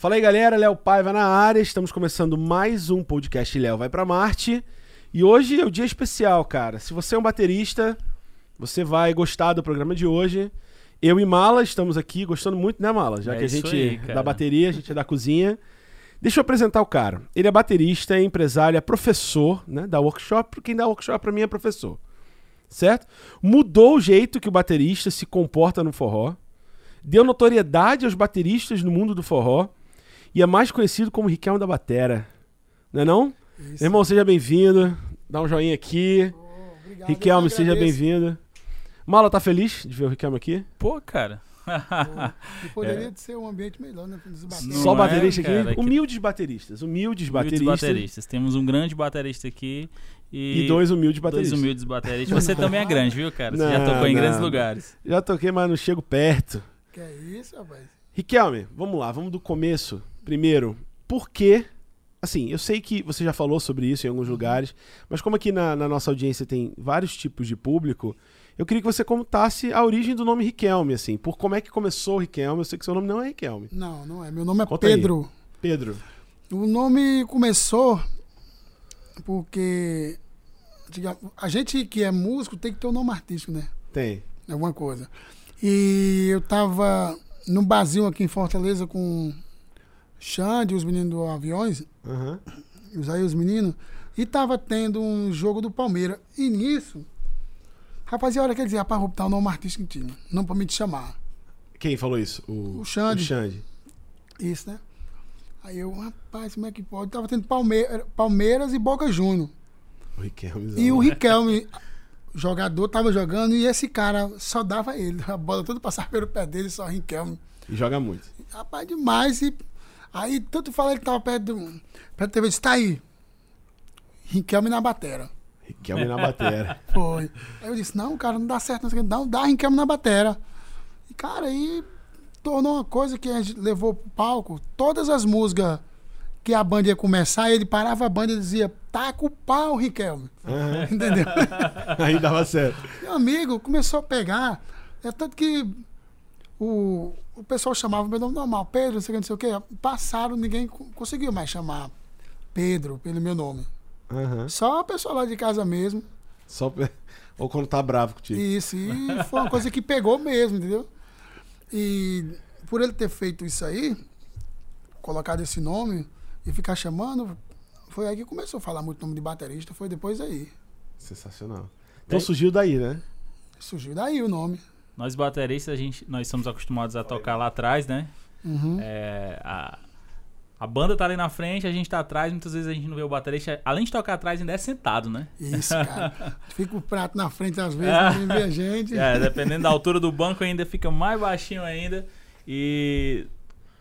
Fala aí, galera. Léo Paiva na área. Estamos começando mais um podcast Léo Vai Pra Marte. E hoje é o dia especial, cara. Se você é um baterista, você vai gostar do programa de hoje. Eu e Mala estamos aqui gostando muito, né, Mala? Já É que a gente aí, é da bateria, a gente é da cozinha. Deixa eu apresentar o cara. Ele é baterista, é empresário, é professor, né? Da workshop. Quem dá workshop pra mim é professor. Certo? Mudou o jeito que o baterista se comporta no forró. Deu notoriedade aos bateristas no mundo do forró. E é mais conhecido como Riquelme da Batera. Não é não? Isso. Irmão, seja bem-vindo. Dá um joinha aqui. Oh, obrigado, Riquelme, que seja bem-vindo. Mala, tá feliz de ver o Riquelme aqui? Pô, cara. E poderia ser um ambiente melhor, né? Só é, baterista aqui? cara, que- Humildes bateristas. Humildes bateristas. Humildes bateristas. Temos um grande baterista aqui e, E dois humildes dois bateristas. humildes bateristas. Você também é grande, viu, cara? Você já Não, tocou em não. grandes lugares. Já toquei, mas não chego perto. Que é isso, rapaz? Riquelme, vamos lá, vamos do começo. Primeiro, por que. Assim, eu sei que você já falou sobre isso em alguns lugares, mas como aqui na, na nossa audiência tem vários tipos de público, eu queria que você contasse a origem do nome Riquelme, assim. Por como é que começou o Riquelme? Eu sei que seu nome não é Riquelme. Não, não é. Meu nome é Conta aí. Pedro. Pedro. O nome começou porque a gente que é músico tem que ter um nome artístico, né? Tem. Alguma coisa. E eu tava num barzinho aqui em Fortaleza com Xande, os meninos do Aviões, Aham. os aí os meninos, e tava tendo um jogo do Palmeiras. E nisso, rapaziada, quer dizer, rapaz, vou botar um nome artístico em time, não pra me te chamar. Quem falou isso? O, O Xande. O Xande. Isso, né? Aí eu, rapaz, como é que pode? Tava tendo Palme- Palmeiras e Boca Juniors. O Riquelme. E o Riquelme, jogador, tava jogando e esse cara só dava ele. A bola toda passava pelo pé dele, só o Riquelme. E joga muito. Rapaz, demais. E aí, tanto fala que tava perto do, perto da TV, disse, tá aí. Riquelme na batera. Riquelme na batera. Foi. Aí eu disse, não, cara, não dá certo. Não, sei o quê. não dá Riquelme na batera. E, cara, aí tornou uma coisa que a gente levou pro palco. Todas as músicas que a banda ia começar, ele parava a banda e dizia, com o pau, Riquelme. Aham. Entendeu? Aí dava certo. Meu amigo começou a pegar. É tanto que o, o pessoal chamava meu nome normal, Pedro, não sei o que, não sei o que. Passaram, ninguém co- conseguiu mais chamar Pedro pelo meu nome. Aham. Só a pessoa lá de casa mesmo. Só... Ou quando tá bravo contigo. Isso, e foi uma coisa que pegou mesmo, entendeu? E por ele ter feito isso aí, colocado esse nome e ficar chamando, foi aí que começou a falar muito nome de baterista, foi depois aí. Sensacional. Então surgiu daí, né? Surgiu daí o nome. Nós bateristas, a gente, nós somos acostumados a tocar lá atrás, né? Uhum. É, a, a banda tá ali na frente, a gente tá atrás, muitas vezes a gente não vê o baterista. Além de tocar atrás, ainda é sentado, né? Isso, cara. Fica o prato na frente às vezes, É. ninguém vê a gente. É, dependendo da altura do banco, ainda fica mais baixinho ainda. E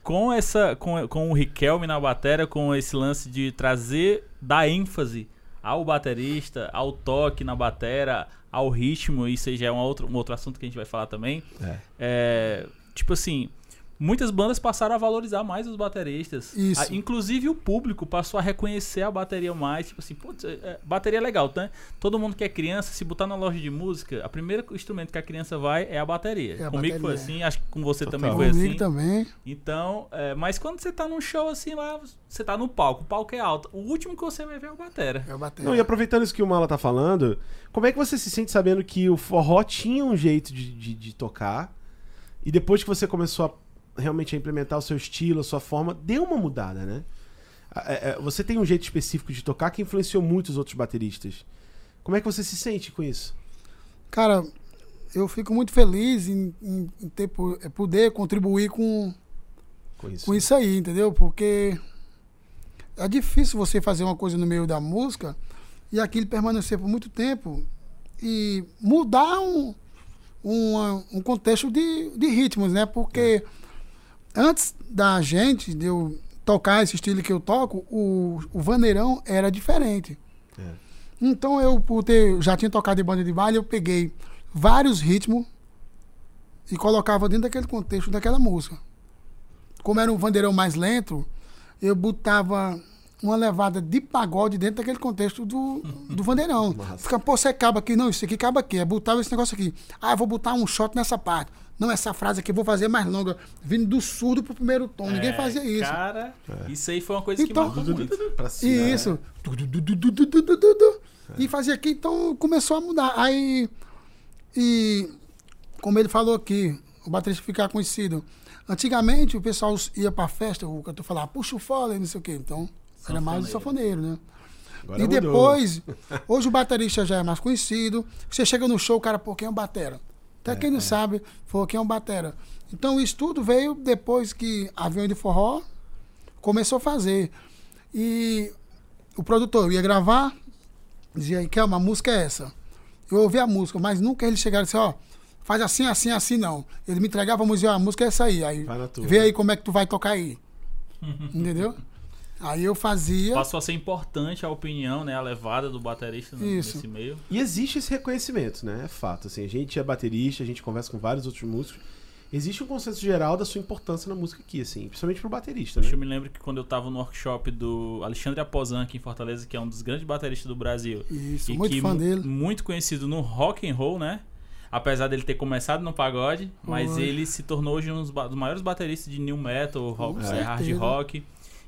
com essa com, com o Riquelme na bateria, com esse lance de trazer, dar ênfase ao baterista, ao toque na bateria, ao ritmo, isso já é um outro, um outro assunto que a gente vai falar também. É. É, tipo assim, muitas bandas passaram a valorizar mais os bateristas. Isso. A- inclusive o público passou a reconhecer a bateria mais. Tipo assim, putz, é- é, bateria é legal, tá? Todo mundo que é criança, se botar na loja de música, o primeiro instrumento que a criança vai é a bateria. É a Comigo foi bateria. assim, acho que com você Total. também foi Comigo assim. também. Então, é, mas quando você tá num show assim lá, você tá no palco, o palco é alto. O último que você vai ver é o batera. Eu bati. Não, e aproveitando isso que o Mala tá falando, como é que você se sente sabendo que o forró tinha um jeito de, de, de tocar e depois que você começou a realmente a implementar o seu estilo, a sua forma, deu uma mudada, né? É, é, Você tem um jeito específico de tocar que influenciou muito os outros bateristas. Como é que você se sente com isso? Cara, eu fico muito feliz em, em- em ter, po- é, poder contribuir com, Com isso. com isso aí, entendeu? Porque é difícil você fazer uma coisa no meio da música e aquilo permanecer por muito tempo e mudar um, uma- um contexto de, de ritmos, né? Porque antes da gente, de eu tocar esse estilo que eu toco, o, o vaneirão era diferente. É. Então eu, por ter, já tinha tocado em banda de baile, eu peguei vários ritmos e colocava dentro daquele contexto daquela música. Como era um vandeirão mais lento, eu botava uma levada de pagode dentro daquele contexto do, do Vandeirão. Nossa. Fica, pô, você acaba aqui, não, isso aqui acaba aqui, é botar esse negócio aqui. Ah, vou botar um shot nessa parte. Não, essa frase aqui eu vou fazer mais longa, vindo do surdo pro primeiro tom. É, Ninguém fazia isso. Cara, é. isso aí foi uma coisa então, que marcou muito. Isso. É. E fazia aqui, então começou a mudar. Aí, e como ele falou aqui, o baterista ficar conhecido. Antigamente o pessoal ia pra festa, o cantor falava, puxa o fole, não sei o quê. Então, era mais o Sanfoneiro. né? Agora e mudou. depois, hoje o baterista já é mais conhecido. Você chega no show, o cara, pô, quem é o batera? Até quem não sabe, falou quem é um batera. Então isso tudo veio depois que Avião de Forró começou a fazer. E o produtor ia gravar, dizia, que uma música é essa? Eu ouvi a música, mas nunca ele chegava e disse, ó, faz assim, assim, assim, não. Ele me entregava a música, ó, a música é essa aí. Aí vê aí como é que tu vai tocar aí. Entendeu? Aí eu fazia. Passou a ser importante a opinião, né? A levada do baterista no- Isso. nesse meio. E existe esse reconhecimento, né? É fato. Assim, a gente é baterista, a gente conversa com vários outros músicos. Existe um consenso geral da sua importância na música aqui, assim, principalmente pro baterista, né? Eu me lembro que quando eu tava no workshop do Alexandre Aposan aqui em Fortaleza, que é um dos grandes bateristas do Brasil. Isso, e muito que fã dele. Muito conhecido no rock and roll, né? Apesar dele ter começado no pagode, mas ele se tornou hoje um dos, maiores bateristas de new metal, rock, é, hard rock.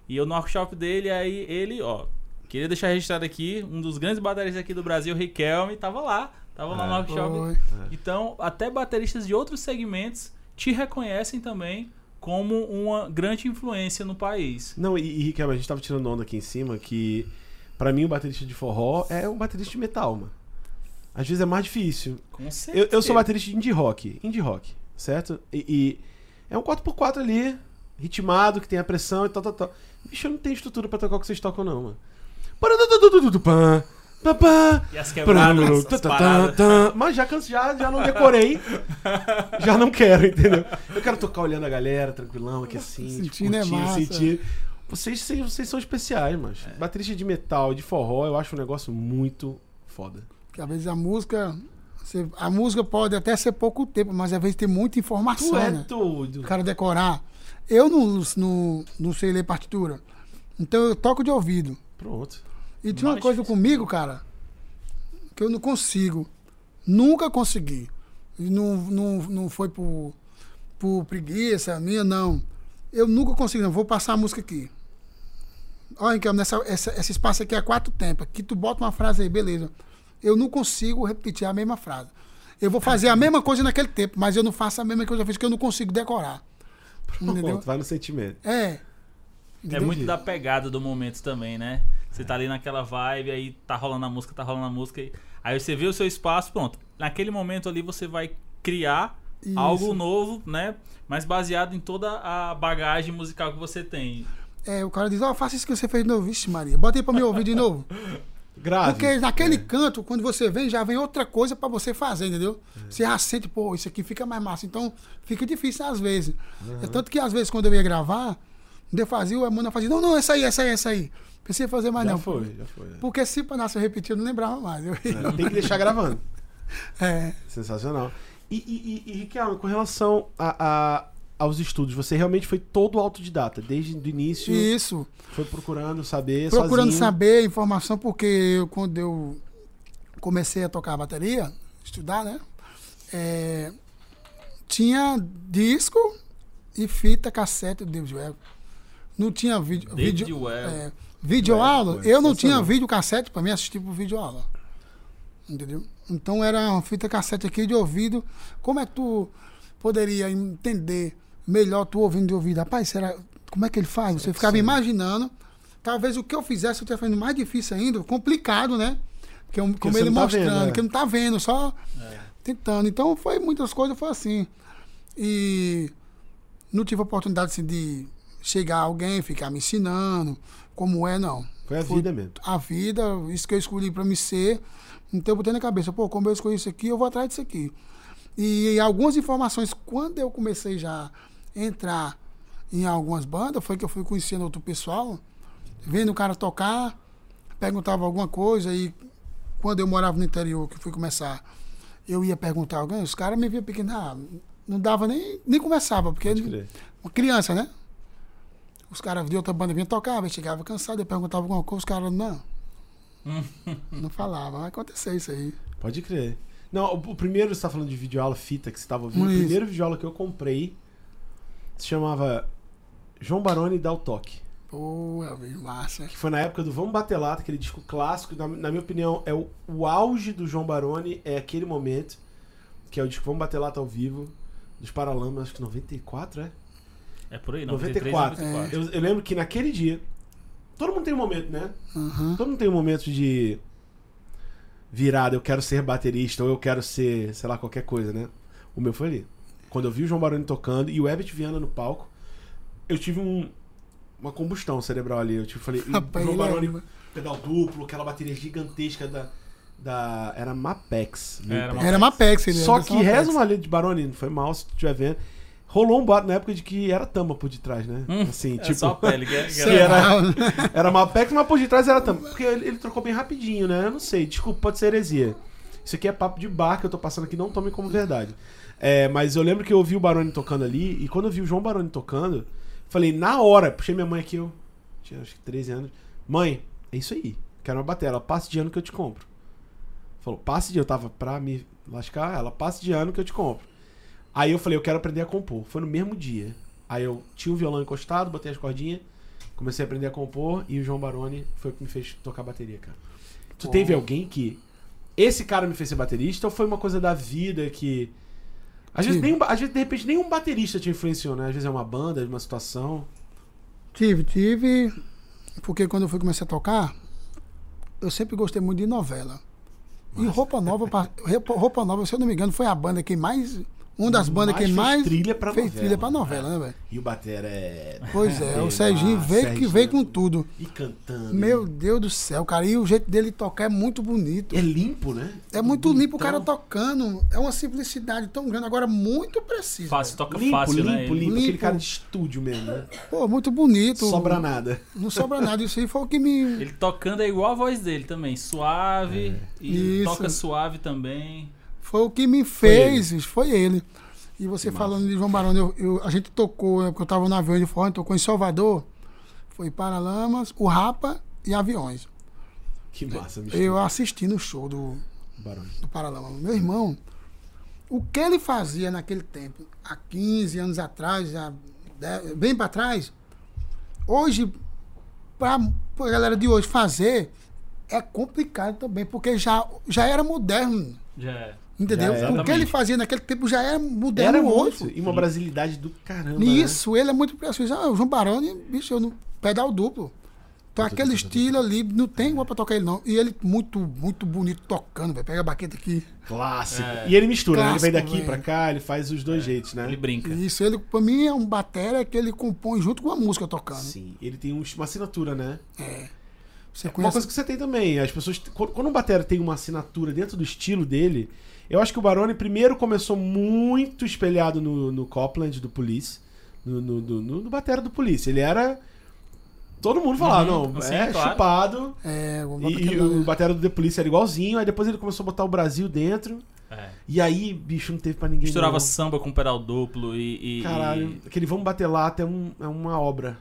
E eu no workshop dele, aí ele, ó, queria deixar registrado aqui, um dos grandes bateristas aqui do Brasil, Riquelme, tava lá, tava lá no É. workshop. Foi. Então, até bateristas de outros segmentos te reconhecem também como uma grande influência no país. Não, e, e Riquelme, a gente tava tirando onda aqui em cima que, pra mim, o baterista de forró é um baterista de metal, mano. Às vezes é mais difícil. Com Eu, certeza. eu sou baterista de indie rock, indie rock, certo? E, e é um 4x4 ali, ritmado, que tem a pressão e tal, tal, tal. Bicho, eu não tenho estrutura pra tocar o que vocês tocam, não, mano. E as quebradas, as paradas. Mas já, canso- já, já não decorei. já não quero, entendeu? Eu quero tocar olhando a galera, tranquilão, aqui assim. Sentindo é curtindo, massa. sentindo. Vocês, vocês, vocês são especiais, mas É. baterista de metal, de forró, eu acho um negócio muito foda. Porque às vezes a música. você- a música pode até ser pouco tempo, mas às vezes tem muita informação, Tu é né? doido. O cara decorar. Eu não, não, não sei ler partitura. Então eu toco de ouvido. Pronto. E tinha uma coisa difícil. comigo, cara, que eu não consigo. Nunca consegui. E Não, não, não foi por, por preguiça minha, não. Eu nunca consigo, não. Vou passar a música aqui. Olha, que nessa, essa, esse espaço aqui é quatro tempos. Aqui tu bota uma frase aí, beleza. Eu não consigo repetir a mesma frase. Eu vou fazer a mesma coisa naquele tempo, mas eu não faço a mesma coisa que eu fiz, que eu não consigo decorar. Entendeu? Pronto, vai no sentimento. É. É muito da pegada do momento também, né? Você tá ali naquela vibe, aí tá rolando a música, tá rolando a música. Aí você vê o seu espaço, pronto. Naquele momento ali você vai criar Isso. algo novo, né? Mas baseado em toda a bagagem musical que você tem. É, o cara diz, ó, faça isso que você fez de novo. Vixe, Maria, bota aí pra me ouvir de novo. Grave. Porque naquele É. canto, quando você vem, já vem outra coisa pra você fazer, entendeu? Você já sente, pô, isso aqui fica mais massa. Então, fica difícil às vezes. É tanto que às vezes, quando eu ia gravar, eu fazia, o Emmanuel fazia, não, não, essa aí, essa aí, essa aí. Pensei em fazer mais já não. foi, já foi. Porque se para eu repetir, eu não lembrava mais. Eu- É, Tem que deixar gravando. É, Sensacional. E, e, e, e Riquelme, com relação a, a- aos estudos, você realmente foi todo autodidata, desde o início, isso. foi procurando saber, procurando sozinho. saber informação, porque eu, quando eu comecei a tocar bateria, estudar, né? é, tinha disco e fita cassete do David Webb. Não tinha vídeo. David vídeo, é, vídeo aula. Eu não tinha vídeo cassete para mim assistir por vídeo aula. Entendeu? Então era uma fita cassete aqui de ouvido. Como é que tu poderia entender melhor tu ouvindo de ouvido? Rapaz, será, como é que ele faz? Você ficava Sim. imaginando. Talvez o que eu fizesse eu tivesse fazendo mais difícil ainda, complicado, né? Que eu, como ele tá mostrando, vendo, é. que não tá vendo, só tentando. Então foi muitas coisas, foi assim. E não tive a oportunidade assim, de chegar alguém, ficar me ensinando como é, não. Foi a Foi vida mesmo. A vida, isso que eu escolhi para me ser. Então eu botei na cabeça, pô, como eu escolhi isso aqui, eu vou atrás disso aqui. E algumas informações, quando eu comecei já entrar em algumas bandas, foi que eu fui conhecendo outro pessoal, vendo o cara tocar, perguntava alguma coisa e quando eu morava no interior, que fui começar, eu ia perguntar a alguém, os caras me viam pequeno, ah, não dava nem, nem conversava, porque uma criança, né? Os caras de outra banda vinham tocar, chegava cansado, eu perguntava alguma coisa, os caras, não. não falavam. Vai acontecer isso aí. Pode crer. Não, o, o primeiro, você tá falando de videoaula, fita que você tava ouvindo. O primeiro videoaula que eu comprei se chamava João Baroni dá o toque. Pô, Elvis, massa. Que foi na época do Vamos Bater Lata, aquele disco clássico. Na, na minha opinião, é o, o auge do João Baroni, é aquele momento, que é o disco Vamos Bater Lata ao vivo, dos Paralamas, acho que 94, é? É por aí, 93, 94. 94. Eu, eu lembro que naquele dia, todo mundo tem um momento, né? Aham. Todo mundo tem um momento de virada, eu quero ser baterista, ou eu quero ser, sei lá, qualquer coisa, né? O meu foi ali. Quando eu vi o João Baroni tocando e o Herbert Viana no palco, eu tive um, uma combustão cerebral ali. Eu tipo, falei, Rapaz, João é- Baroni, pedal duplo, aquela bateria gigantesca da. da era Mapex. Era Mapex. Mapex. Era Mapex, ele Só que dessa reza Mapex. uma lei de Baroni, não foi mal se tu estiver vendo. Rolou um boato na época de que era tama por detrás, né? Hum, assim, é tipo. só a pele. Que, que Sim, era- era- Mapex, mas por detrás era tama. Porque ele, ele trocou bem rapidinho, né? Eu não sei, desculpa, pode ser heresia. Isso aqui é papo de bar que eu tô passando aqui, não tomem como verdade. É, mas eu lembro que eu ouvi o Baroni tocando ali, e quando eu vi o João Baroni tocando, falei, na hora, puxei minha mãe aqui, eu tinha acho que 13 anos. Mãe, é isso aí, quero uma bateria. Ela, passe de ano que eu te compro. Falou, passe de eu tava pra me lascar, ela, passe de ano que eu te compro. Aí eu falei, eu quero aprender a compor. Foi no mesmo dia. Aí eu tinha o violão encostado, botei as cordinhas, comecei a aprender a compor e o João Baroni foi o que me fez tocar bateria, cara. Tu Pô. teve alguém que. Esse cara me fez ser baterista ou foi uma coisa da vida que. Às vezes, nenhum, às vezes, de repente, nenhum baterista te influenciou, né? Às vezes é uma banda, uma situação. Tive, tive. Porque quando eu fui começar a tocar, eu sempre gostei muito de novela. E Roupa Nova, pa- Roupa Roupa Nova, se eu não me engano, foi a banda que mais. Uma das bandas Mais que fez mais trilha pra fez novela. trilha pra novela, né, velho? E o Batera é. Pois é, o Serginho lá, veio que Serginho. veio com tudo. E cantando. Meu Deus do céu, cara. E o jeito dele tocar é muito bonito. É limpo, né? É muito limpo o cara Bonitão. tocando. É uma simplicidade tão grande, agora muito precisa. Fácil, toca Limpo, fácil, limpo, né? limpo, Ele- Aquele Limpo. cara de estúdio mesmo, né? Pô, muito bonito. Sobra nada. Não sobra nada. Isso aí foi o que me. Ele tocando é igual a voz dele também, suave, e Isso. toca suave também. Foi o que me fez, foi ele. E você falando de João Barão, eu, eu- a gente tocou, né, porque eu tava no avião de fora, a gente tocou em Salvador. Foi Paralamas, o Rapa e Aviões. Que massa, bicho. Eu assisti no show do, Barulho. do Paralamas. Meu irmão, o que ele fazia naquele tempo, há 15 anos atrás, já, dez- bem para trás, hoje, para a galera de hoje fazer, é complicado também, porque já, já era moderno. Já é. Entendeu? Era. o que ele fazia naquele tempo já era moderno Era muito. E uma brasilidade do caramba. né? Isso, ele é muito precioso. Ah, o João Baroni, bicho, eu no pedal duplo. Então aquele estilo ali, não tem igual pra tocar ele não. E ele muito, muito bonito tocando, velho. Pega a baqueta aqui. Clássico. É. E ele mistura, né? Ele vem Clássico, daqui velho. pra cá, ele faz os dois jeitos, né? Ele brinca. Isso, ele, pra mim, é um batera que ele compõe junto com a música tocando. Sim, ele tem um- uma assinatura, né? Você Uma conhece coisa que você tem também, as pessoas. Quando quando um batera tem uma assinatura dentro do estilo dele, eu acho que o Baroni primeiro começou muito espelhado no, no Copland do Police. No, no, no, no- no batera do Police. Ele era. Todo mundo falava, Uhum, não, sim, é claro. chupado. É, o E, e o batera do The Police era igualzinho, aí depois ele começou a botar o Brasil dentro. É. E aí, bicho, não teve pra ninguém. Misturava não. samba com pedal duplo e. e- Caralho, e- aquele Vamos Bater Lata é, um, é uma obra.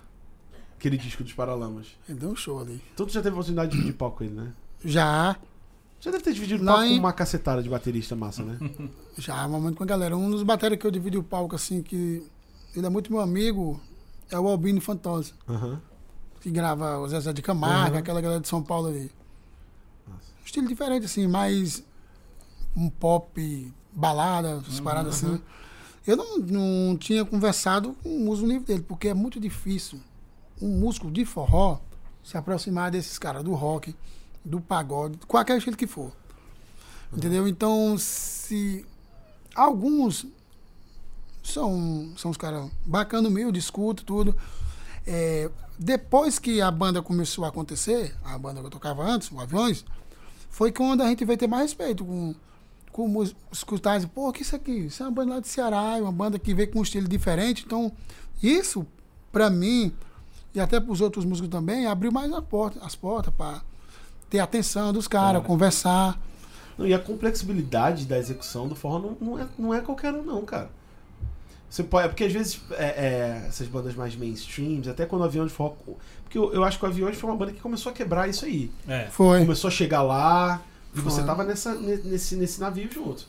Aquele disco dos Paralamas. Ele deu um show ali. Tu já teve oportunidade de dividir palco com ele, né? Já, Já deve ter dividido Lá palco em- com uma cacetada de baterista massa, né? já, momento com a galera. Um dos bateras que eu dividi o palco, assim, que ele é muito meu amigo, é o Albino Fantosa. Aham. que grava o Zezé de Camargo, Uhum. aquela galera de São Paulo ali. Nossa. Estilo diferente, assim, mais um pop, balada, essas Uhum. paradas assim. Eu não, não tinha conversado com o músico livre dele, porque é muito difícil um músico de forró se aproximar desses caras, do rock, do pagode, qualquer estilo que for. Entendeu? Então, se alguns são, são os caras bacanas, humildes, escuta tudo. É, depois que a banda começou a acontecer, a banda que eu tocava antes, o Aviões, foi quando a gente veio ter mais respeito com, com escutar, dizer, pô, que isso aqui? Isso é uma banda lá de Ceará, é uma banda que veio com um estilo diferente. Então, isso, pra mim, e até pros outros músicos também, abriu mais a porta, as portas para ter atenção dos caras, conversar. Não, e a complexibilidade da execução do forró não, não, é, não é qualquer um, não, cara. Você pode, porque às vezes é, é, essas bandas mais mainstreams, até quando o Aviões foi. Porque eu, eu acho que o Aviões foi uma banda que começou a quebrar isso aí. É. Foi. Começou a chegar lá e você tava nessa, ne- nesse, nesse navio junto.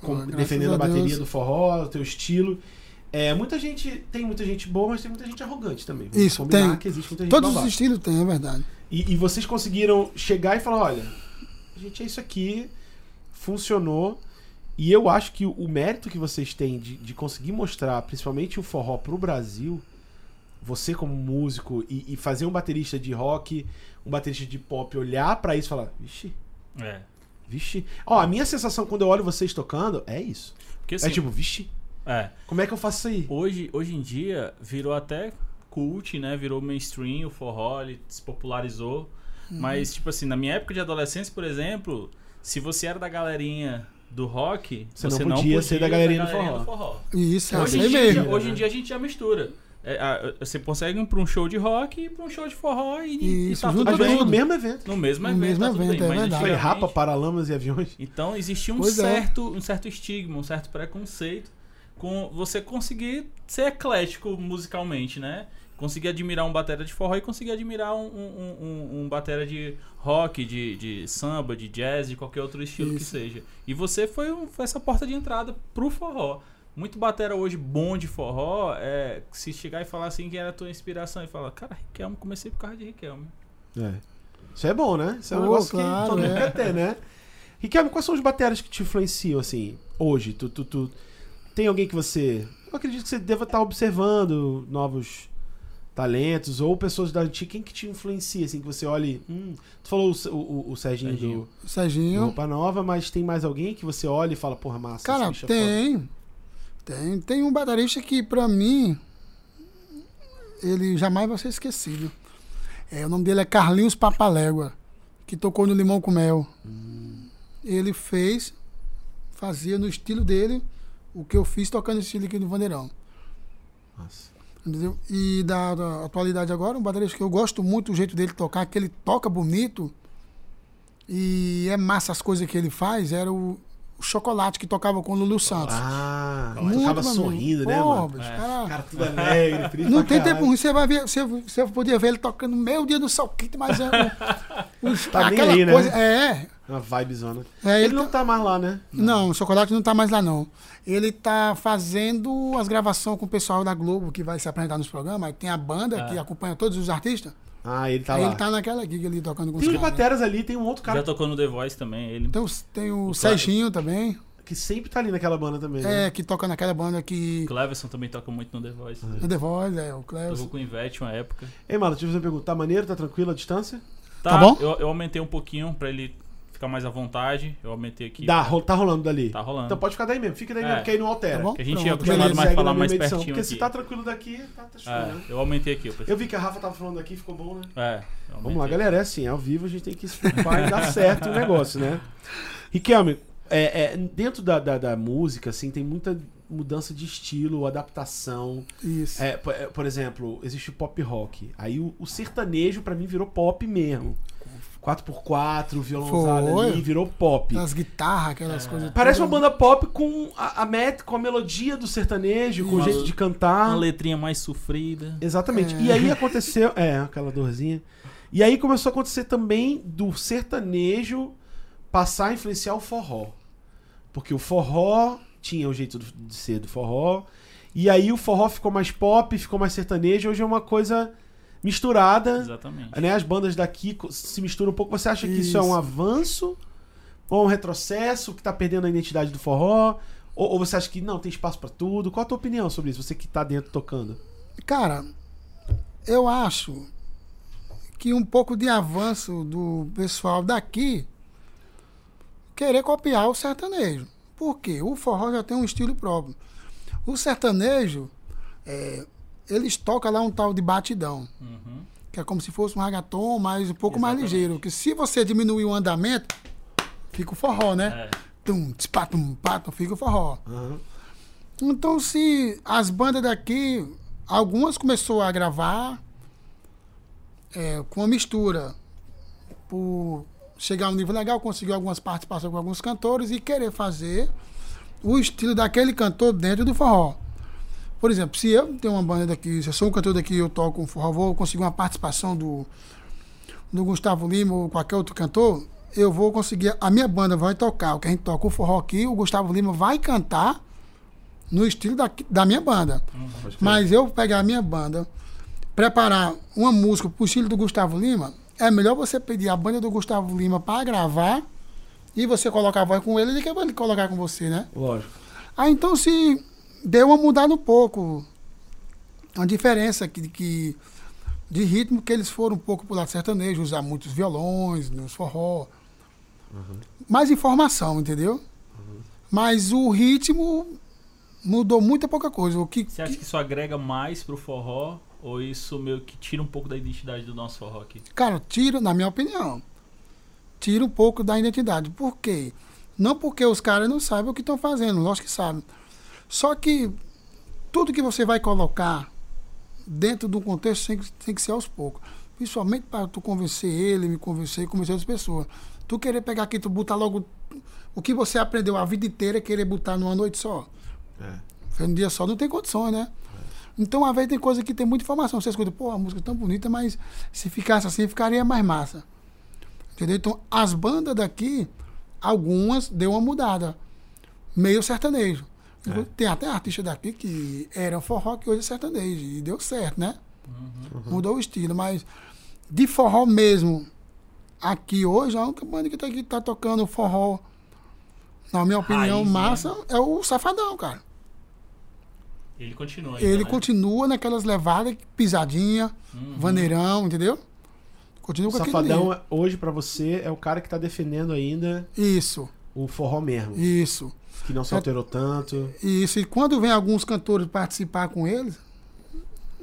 Com- graças defendendo a a bateria Deus. do forró, o teu estilo. É, muita gente. Tem muita gente boa, mas tem muita gente arrogante também. Vamos Isso, tem. que existe muita gente Todos os estilos tem, é verdade. E, e vocês conseguiram chegar e falar, olha, gente, é isso aqui, funcionou. E eu acho que o, mérito que vocês têm de, de conseguir mostrar, principalmente o forró pro Brasil, você como músico e, e fazer um baterista de rock, um baterista de pop olhar pra isso e falar, vixe, É. vixe. Ó, a minha sensação quando eu olho vocês tocando é isso. Porque assim, É tipo, vixe, é, como é que eu faço isso aí? hoje, hoje em dia virou até cult, né? Virou mainstream, o forró, ele se popularizou. Uhum. Mas, tipo assim, na minha época de adolescência, por exemplo, se você era da galerinha do rock, Você você, não podia ser da galerinha do forró. E Isso, é Hoje, assim em dia, mesmo. hoje em dia a gente já mistura. É, a- você consegue ir pra um show de rock e pra um show de forró e, e Isso, tá junto tudo vezes bem. no mesmo evento. No mesmo No evento, mesmo tá tudo evento, bem. é Mas verdade. Foi rapa, paralamas e aviões. Então existia um Pois é. certo, um certo estigma, um certo preconceito com você conseguir ser eclético musicalmente, né? Conseguir admirar um batera de forró e conseguir admirar um, um, um, um batera de rock, de, de samba, de jazz, de qualquer outro estilo que Isso. seja. E você foi, um- foi essa porta de entrada pro forró. Muito batera hoje bom de forró, é, se chegar e falar assim que era a tua inspiração e falar, cara, Riquelme, comecei por causa de Riquelme. É. Isso é bom, né? Isso é um Pô, negócio claro, que todo mundo é. quer ter, né? Riquelme, quais são os bateras que te influenciam, assim, hoje? Tu, tu, tu- Tem alguém que você... Eu acredito que você deva estar observando novos talentos ou pessoas da antiga. Quem que te influencia, assim, que você olhe... Hum, tu falou o, o, o Serginho, Serginho. do, do Serginho. Roupa Nova, mas tem mais alguém que você olha e fala, porra, massa, Cara, esse é tem. Tem. Tem um baterista que, pra mim, ele jamais vai ser esquecido. É, o nome dele é Carlinhos Papalégua, que tocou no Limão com Mel. Ele fez, fazia no estilo dele o que eu fiz tocando no estilo aqui no Vandeirão. Nossa. Entendeu? E da, da atualidade agora, um baterista que eu gosto muito do jeito dele tocar, que ele toca bonito e é massa as coisas que ele faz, era o, o Chocolate que tocava com o Lulu Santos. Ah, Muito tocava maneiro. sorrindo, né, Pô, mano? É. cara, Cara, tudo alegre, feliz não tem caralho. tempo ruim, você vai ver, você, você podia ver ele tocando meio dia no Salquito, mas é o, Tá aquela aí, né? coisa. É, Uma vibezona. é Ele, ele, não tá mais lá, né? Não, o Chocolate não tá mais lá, não. Ele tá fazendo as gravações com o pessoal da Globo, que vai se apresentar nos programas. Aí tem a banda Ah. que acompanha todos os artistas. Ah, ele tá aí lá. ele tá naquela gig ali tocando com os Tem os caras. bateras ali, tem um outro cara Já tocou no The Voice também, ele. Então tem o, O Serginho também, que sempre tá ali naquela banda também. né? é, que toca naquela banda que. O Cleverson também toca muito no The Voice. O The Voice, é, o Cleus. Tocou com o Ivete uma época. Ei, mano, deixa eu fazer uma pergunta. Tá maneiro? Tá tranquilo a distância? Tá bom? Eu, eu aumentei um pouquinho pra ele ficar mais à vontade. Eu aumentei aqui. Dá, ro- tá rolando dali. Tá rolando. Então pode ficar daí mesmo. Fica daí É. mesmo, porque aí não altera. Tá bom? Que a gente Pronto, é acostumado beleza. mais a Segue falar na mais mesma edição, pertinho Porque aqui. se tá tranquilo daqui, tá, tá show, É, né? eu aumentei aqui, eu Eu vi que a Rafa tava falando aqui, ficou bom, né? É, eu Vamos lá, aumentei. galera. É assim, ao vivo a gente tem que se preocupar e dar certo o negócio, né? Riquelme, é, é, dentro da, da, da música, assim, tem muita mudança de estilo, adaptação. Isso. É, por, é, por exemplo, existe o pop rock. Aí o, o sertanejo, pra mim, virou pop mesmo. 4x4, violãozada Foi. ali, virou pop. As guitarras, aquelas coisas. Parece uma banda pop com a, a, met, com a melodia do sertanejo, com o jeito de cantar. Uma letrinha mais sofrida. Exatamente. É. E aí aconteceu. É, aquela dorzinha. E aí começou a acontecer também do sertanejo passar a influenciar o forró. Porque o forró tinha o jeito de ser do forró. E aí o forró ficou mais pop, ficou mais sertanejo. Hoje é uma coisa misturada. Exatamente. Né? As bandas daqui se misturam um pouco. Você acha que isso, é um avanço? Ou um retrocesso que tá perdendo a identidade do forró? Ou, ou você acha que não, tem espaço pra tudo? Qual a tua opinião sobre isso? Você que tá dentro tocando. Cara, eu acho que um pouco de avanço do pessoal daqui querer copiar o sertanejo. Por quê? O forró já tem um estilo próprio. O sertanejo, é, eles tocam lá um tal de batidão, Uhum. que é como se fosse um ragaton, mas um pouco mais Exatamente. ligeiro. Que se você diminuir o andamento, fica o forró, né? É. Tum, tspatum, patum, fica o forró. Aham. Então, se as bandas daqui, algumas começou a gravar é, com uma mistura, por chegar a um nível legal, conseguir algumas participações com alguns cantores e querer fazer o estilo daquele cantor dentro do forró. Por exemplo, se eu tenho uma banda daqui, se eu sou um cantor daqui eu toco um forró, vou conseguir uma participação do, do Gustavo Lima ou qualquer outro cantor, eu vou conseguir. A minha banda vai tocar o que a gente toca o forró aqui, o Gustavo Lima vai cantar no estilo da, da minha banda. Crer. Mas eu pegar a minha banda, preparar uma música pro estilo do Gustavo Lima, é melhor você pedir a banda do Gustavo Lima para gravar e você colocar a voz com ele do que ele colocar com você, né? Lógico. Ah, então se deu uma mudada um pouco. A diferença que, que de ritmo que eles foram um pouco pro lado sertanejo, usar muitos violões, nos forró. Mais informação, entendeu? Mas o ritmo mudou muita pouca coisa. O que, Você acha que isso agrega mais pro forró? Ou isso meio que tira um pouco da identidade do nosso forró aqui? Cara, tira, na minha opinião, tira um pouco da identidade. Por quê? Não porque os caras não sabem o que estão fazendo, lógico que sabem. Só que tudo que você vai colocar dentro de um contexto tem que, tem que ser aos poucos. Principalmente para tu convencer ele, me convencer e convencer outras pessoas. Tu querer pegar aqui, tu botar logo o que você aprendeu a vida inteira, querer botar numa noite só. É. Foi um dia só, não tem condições, né? Então, às vezes, tem coisa que tem muita informação. Você escuta, pô, a música é tão bonita, mas se ficasse assim, ficaria mais massa. Entendeu? Então, as bandas daqui, algumas deu uma mudada. Meio sertanejo. É. Tem até artista daqui que era forró, que hoje é sertanejo. E deu certo, né? Mudou o estilo. Mas de forró mesmo, aqui hoje, a única banda que tá aqui tá tocando forró, na minha opinião, Raiz, né? massa, é o Safadão, cara. Ele continua. Ele ainda, né? continua naquelas levadas, pisadinha, Uhum. vaneirão, entendeu? Continua com Safadão, hoje, pra você, é o cara que tá defendendo ainda Isso, o forró mesmo. isso, Que não se É- alterou tanto. isso. E quando vem alguns cantores participar com eles,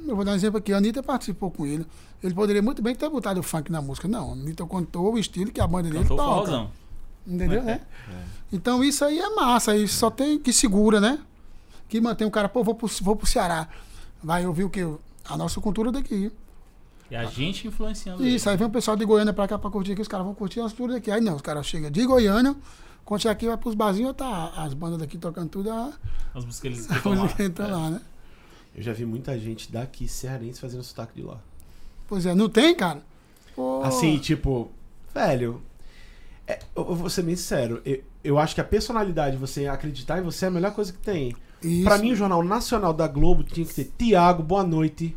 eu vou dar um exemplo aqui, a Anitta participou com ele. Ele poderia muito bem ter botado o funk na música. Não, a Anitta contou o estilo que a banda dele Cantou toca. forrozão. Entendeu, né? Então isso aí é massa, isso só tem que segura, né? Que mantém o cara, pô, vou pro, vou pro Ceará. Vai ouvir o que? A nossa cultura daqui. E a gente influenciando Isso, ele. aí vem o pessoal de Goiânia pra cá pra curtir aqui, os caras vão curtir as tudo daqui. Aí não, os caras chegam de Goiânia, quando chega aqui, vai pros barzinhos, tá as bandas daqui tocando tudo, a As músicas que eles a escutam lá. entra É. lá, né? Eu já vi muita gente daqui, cearense, fazendo sotaque de lá. Pois é, não tem, cara? Pô, Assim, tipo, velho. é, eu vou ser bem sincero. Eu, eu acho que a personalidade, você acreditar em você é a melhor coisa que tem. isso. Pra mim, o Jornal Nacional da Globo tinha que ter Tiago, boa noite.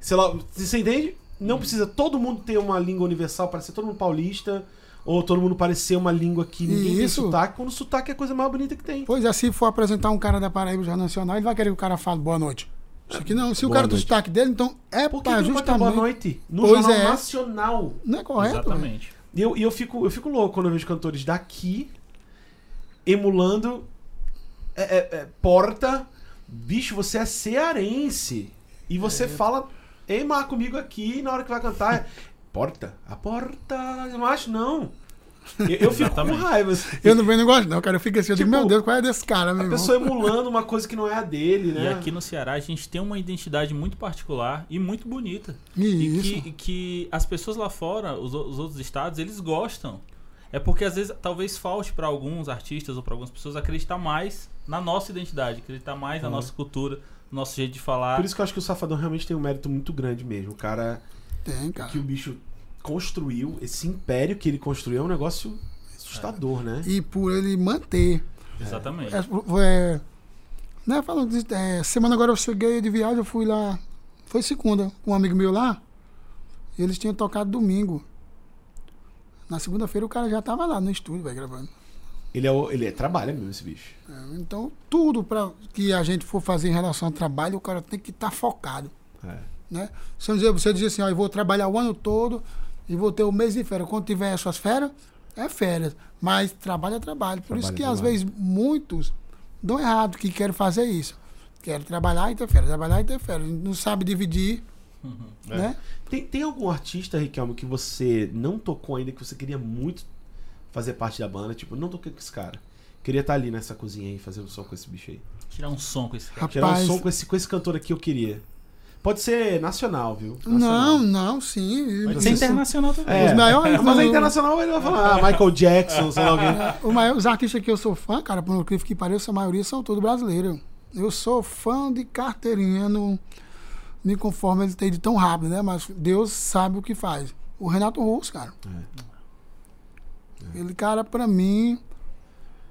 Sei lá, você entende? Não precisa todo mundo ter uma língua universal, parecer todo mundo paulista, ou todo mundo parecer uma língua que ninguém tem Isso. sotaque, quando o sotaque é a coisa mais bonita que tem. Pois é, se for apresentar um cara da Paraíba já nacional, ele vai querer que o cara fale boa noite. Isso aqui não. Se o Boa cara do noite. sotaque dele, então é Por que, pra que justamente. boa noite? No Pois Jornal é. Nacional. Não é correto? Exatamente. E eu, e eu, fico, eu fico louco quando eu vejo cantores daqui emulando é, é, é, Porta. Bicho, você é cearense. E você fala, ei, mar comigo aqui, e na hora que vai cantar, é, Porta, a porta. Eu não acho, não. Eu, eu fico com raiva. assim. Eu não vejo negócio, não, cara. Eu fico assim, eu digo, Tipo, meu Deus, qual é desse cara, meu A irmão? pessoa emulando uma coisa que não é a dele, né? E aqui no Ceará a gente tem uma identidade muito particular e muito bonita. Isso. E que, que as pessoas lá fora, os, os outros estados, eles gostam. É porque às vezes talvez falte para alguns artistas ou para algumas pessoas acreditar mais na nossa identidade, acreditar mais na Uhum. nossa cultura, no nosso jeito de falar. Por isso que eu acho que o Safadão realmente tem um mérito muito grande mesmo. O cara Tem, cara. que o bicho construiu, esse império que ele construiu é um negócio assustador, né? E por ele manter. Exatamente. É, é, né, falando de, é, semana agora eu cheguei de viagem, eu fui lá. Foi segunda, com um amigo meu lá. E eles tinham tocado domingo. Na segunda-feira o cara já tava lá no estúdio, vai gravando. Ele, é, o- ele é, trabalha mesmo, esse bicho. É, Então, tudo pra, que a gente for fazer em relação ao trabalho, o cara tem que estar focado. É. Né? Se eu dizer- você diz assim, ó, eu vou trabalhar o ano todo e vou ter o mês de férias. Quando tiver as suas férias, é férias. Mas trabalho é trabalho. Por isso Trabalho que é às trabalho. vezes muitos dão errado que querem fazer isso. Querem trabalhar e ter férias, trabalhar e ter férias. Não sabe dividir, É. né? Tem, tem algum artista, Riquelme, que você não tocou ainda, que você queria muito fazer parte da banda? Tipo, não toquei com esse cara. Queria estar ali nessa cozinha aí, fazendo som com esse bicho aí. Tirar um som com esse cara. Rapaz, Tirar um som com esse, com esse cantor aqui eu queria. Pode ser nacional, viu? não, Nacional. não, sim. Pode ser internacional também. É, Os maiores- mas a internacional ele vai falar ah, Michael Jackson, sei lá alguém. O maior- os artistas que eu sou fã, cara, por incrível que pareça, a maioria são todos brasileiros. Eu sou fã de carteirinha, não me conformo ele ter ido tão rápido, né? Mas Deus sabe o que faz. O Renato Russo, cara. Ele, cara, pra mim,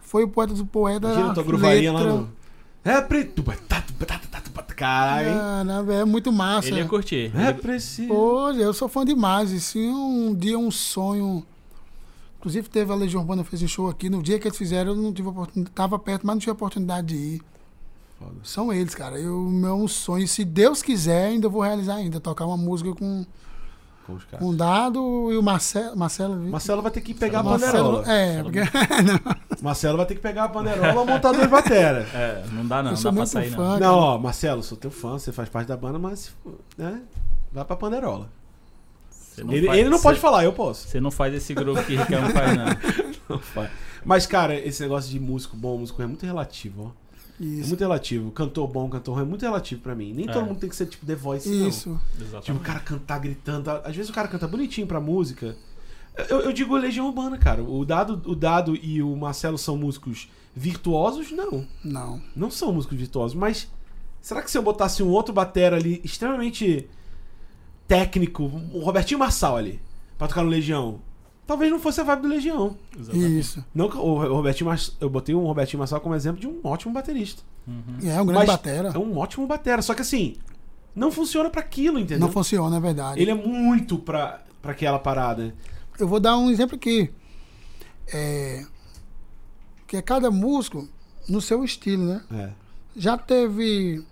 foi o poeta do poeta. Imagina a tua gruvarinha lá no. É preto. Caralho, hein? Cara, é muito massa. Ele ia curtir. É Ele- preciso. Pô, eu sou fã demais. E sim, um dia um sonho. Inclusive teve a Legião Urbana fez um show aqui. No dia que eles fizeram, eu não tive oportunidade. Tava perto, mas não tive oportunidade de ir. Foda. São eles, cara. Eu, meu sonho, se Deus quiser, ainda vou realizar ainda. Tocar uma música com, Com Dado e o Marcelo. Marcelo? Marcelo vai ter que pegar a Marcelo- panderola. É, porque. Marcelo vai ter que pegar a panderola ou montar dois batera. É, não dá não, eu não sou dá pra sair fã. não. Não, ó, Marcelo, sou teu fã, você faz parte da banda, mas, né, vai pra panderola. Não Ele, faz- ele não você- pode falar, eu posso. Você não faz esse grupo que Ricardo faz, não. Não faz. Mas, cara, esse negócio de músico bom, músico é muito relativo, ó. É Isso. muito relativo. Cantor bom, cantor ruim é muito relativo pra mim. Nem É. todo mundo tem que ser tipo The Voice, não. Isso. Exatamente. Tipo, o cara cantar gritando. Às vezes o cara canta bonitinho pra música. Eu, eu digo Legião Urbana, cara. O Dado, o Dado e o Marcelo são músicos virtuosos? Não. Não. Não são músicos virtuosos, mas será que se eu botasse um outro batera ali extremamente técnico, o Robertinho Marçal ali, pra tocar no Legião, talvez não fosse a vibe do Legião. Exatamente. Isso. Não, o Robertinho Mar... eu botei o Robertinho Marçal como exemplo de um ótimo baterista. Uhum. E é um grande Mas batera. É um ótimo batera, só que assim, não funciona pra aquilo, entendeu? Não funciona, é verdade. Ele é muito pra, pra aquela parada. Eu vou dar um exemplo aqui. É, que é cada músico no seu estilo, né? É. Já teve.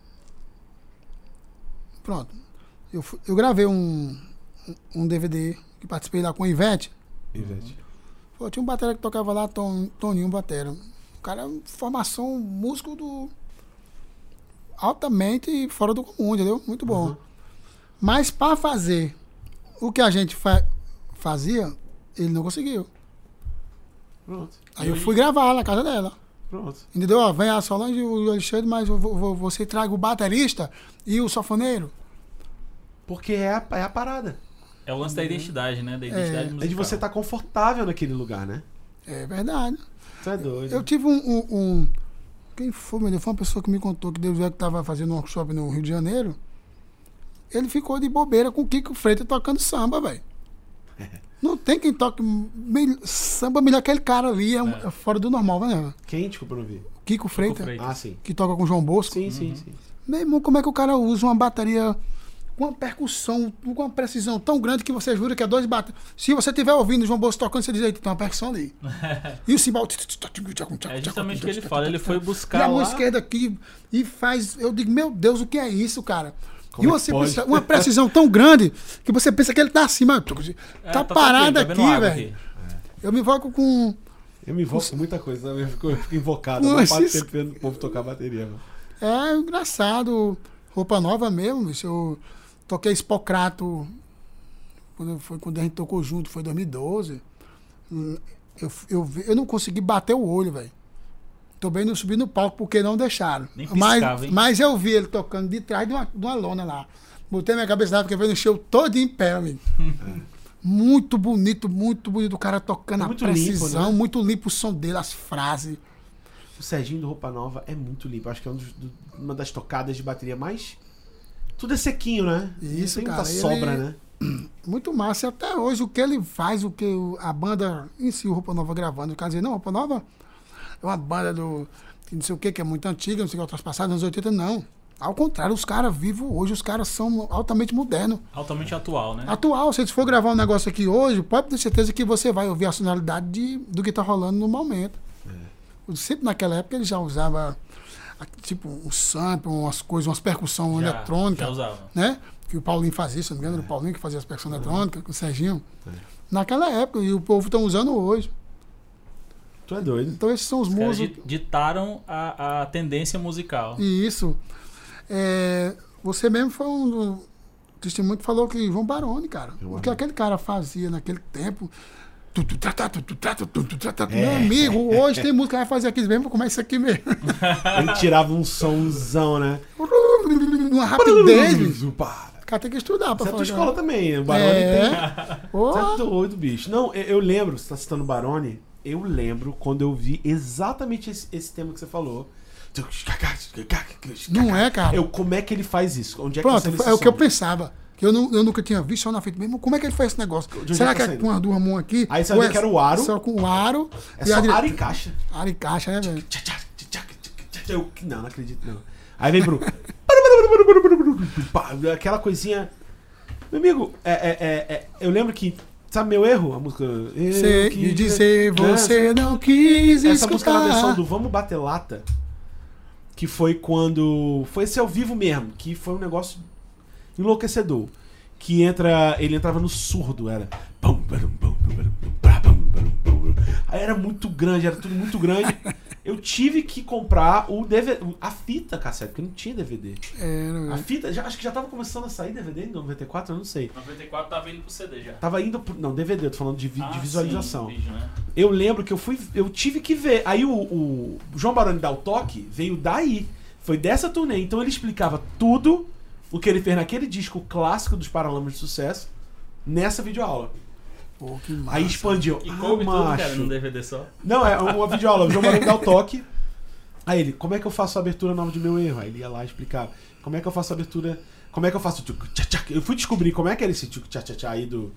Pronto. Eu, eu gravei um, um DVD que participei lá com o Ivete. Ivete. Pô, tinha um batera que tocava lá, Tom, Toninho Batera. O cara, formação, músico do. altamente fora do comum, entendeu? Muito bom. Uhum. Mas para fazer o que a gente fa- fazia, ele não conseguiu. Pronto. Aí eu fui gravar na casa dela. Pronto. Entendeu? Ó, vem a Solange e o Alexandre, mas você traga o baterista e o sanfoneiro. Porque é a, é a parada. É o lance da identidade, né? Da identidade É. musical. É de você estar confortável naquele lugar, né? É verdade. Você é doido. Eu tive um, um- um- Quem foi, meu Deus? Foi uma pessoa que me contou que Deus é que estava fazendo um workshop no Rio de Janeiro. Ele ficou de bobeira com o Kiko Freitas tocando samba, velho. Não tem quem toque samba melhor que aquele cara ali. É, um- É. é fora do normal, né? Quem? Desculpa, não vi. Kiko Freitas, Freitas. Ah, sim. que toca com o João Bosco. Sim, sim, sim. Meu irmão, como é que o cara usa uma bateria com uma percussão, com uma precisão tão grande que você jura que é dois bateria. Se você estiver ouvindo o João Bosco tocando, você diz, eita, tem uma percussão ali. e o cimbal. É justamente o que ele fala. Ele foi E buscar a mão lá... esquerda aqui e faz. Eu digo, meu Deus, o que é isso, cara? Como e é uma, que pode? simples- uma precisão tão grande que você pensa que ele tá acima. Tá, É, tá parado tranquilo, tá aqui, velho. Eu me invoco com. Eu me invoco com muita coisa, eu fico, eu fico invocado. Eu Não, passo tempo vendo o povo tocar bateria, mano. É engraçado. Roupa nova mesmo, bicho. Eu toquei Espocrato quando, foi quando a gente tocou junto, foi em 2012. Eu, eu, eu não consegui bater o olho, velho. Também não subi no palco porque não deixaram. Nem mas, piscava, hein? mas eu vi ele tocando de trás de uma, de uma lona lá. Botei minha cabeça lá porque veio no show todo em pé, amigo. Muito bonito, muito bonito. O cara tocando É a muito limpo, precisão, né? muito limpo o som dele, as frases. O Serginho do Roupa Nova é muito limpo. Acho que é um dos- do- uma das tocadas de bateria mais. Tudo é sequinho, né? Isso, Não tem cara, muita sobra, ele- né? Muito massa. E até hoje, o que ele faz, o que a banda em si, o Roupa Nova gravando, o cara dizer, não, Roupa Nova é uma banda do. que não sei o que, que é muito antiga, não sei o que, outras passadas, anos 80, não. Ao contrário, os caras vivos hoje, os caras são altamente modernos. Altamente atual, né? Atual, se você for gravar um negócio aqui hoje, pode ter certeza que você vai ouvir a sonoridade de, do que tá rolando no momento. Sempre naquela época ele já usava tipo um sample, umas coisas, umas percussão Já- eletrônica Já usava. né? Que o Paulinho fazia, se não me engano, era o Paulinho que fazia as percussões eletrônicas, com o Serginho. Naquela época, e o povo estão usando hoje. Tu é doido. Então esses são os Os músicos. di- ditaram a, a tendência musical. E isso. É, você mesmo foi um do testemunho que falou que João Baroni, cara. João O que aquele cara fazia naquele tempo. Tá, tá, tá, tá, tá. É. Meu amigo, hoje tem música que vai fazer aqui mesmo, é isso aqui mesmo. Ele tirava um somzão, né? Uma rapidez, bicho. O cara tem que estudar pra Isso é tua fazer. escola também. O Barone É. tem. Você é doido, bicho. Não, eu, lembro, você tá citando o Barone, eu lembro quando eu vi exatamente esse, esse tema que você falou. Não é, cara. Eu, como é que ele faz isso? Onde é Pronto, é o que eu pensava. Que eu, não- eu nunca tinha visto só na frente mesmo. Como é que ele faz esse negócio? Será é que que tá é com as duas mãos aqui? Aí você é que era o aro. Só com o aro. É só a dire- ar e caixa. Aro e caixa, né, velho? Eu, não, não acredito, não. Aí vem. Pá, Aquela coisinha. Meu amigo, é, é, é, é, eu lembro que. Sabe meu erro? A música. Sei, quis- e dizer você não quis Essa música na versão escutar. do Vamos Bater Lata, que foi quando. Foi esse ao vivo mesmo, que foi um negócio enlouquecedor. Que entra. Ele entrava no surdo, era. Aí era muito grande, era tudo muito grande. Eu tive que comprar o DVD, a fita cassete, porque não tinha DVD. Era, A velho. fita, já, acho que já tava começando a sair DVD em 94, eu não sei. 94 tava indo pro CD já. Tava indo pro. Não, DVD, eu tô falando de, vi- de Ah, visualização. sim, vídeo, né? Eu lembro que eu fui. Eu tive que ver. Aí o, o João Baroni dá o toque, veio daí. Foi dessa turnê. Então ele explicava tudo o que ele fez naquele disco clássico dos Paralamas de Sucesso nessa videoaula. Pô, que massa. Aí expandiu. E ah, coube tudo, cara, num DVD só. Não, é uma videoaula. O João Baroni dá o toque. Aí ele, como é que eu faço a abertura nova de meu erro? Aí ele ia lá e explicava. Como é que eu faço a abertura. Como é que eu faço? Eu fui descobrir como é que era esse tchuc, tchá, tchá, aí do.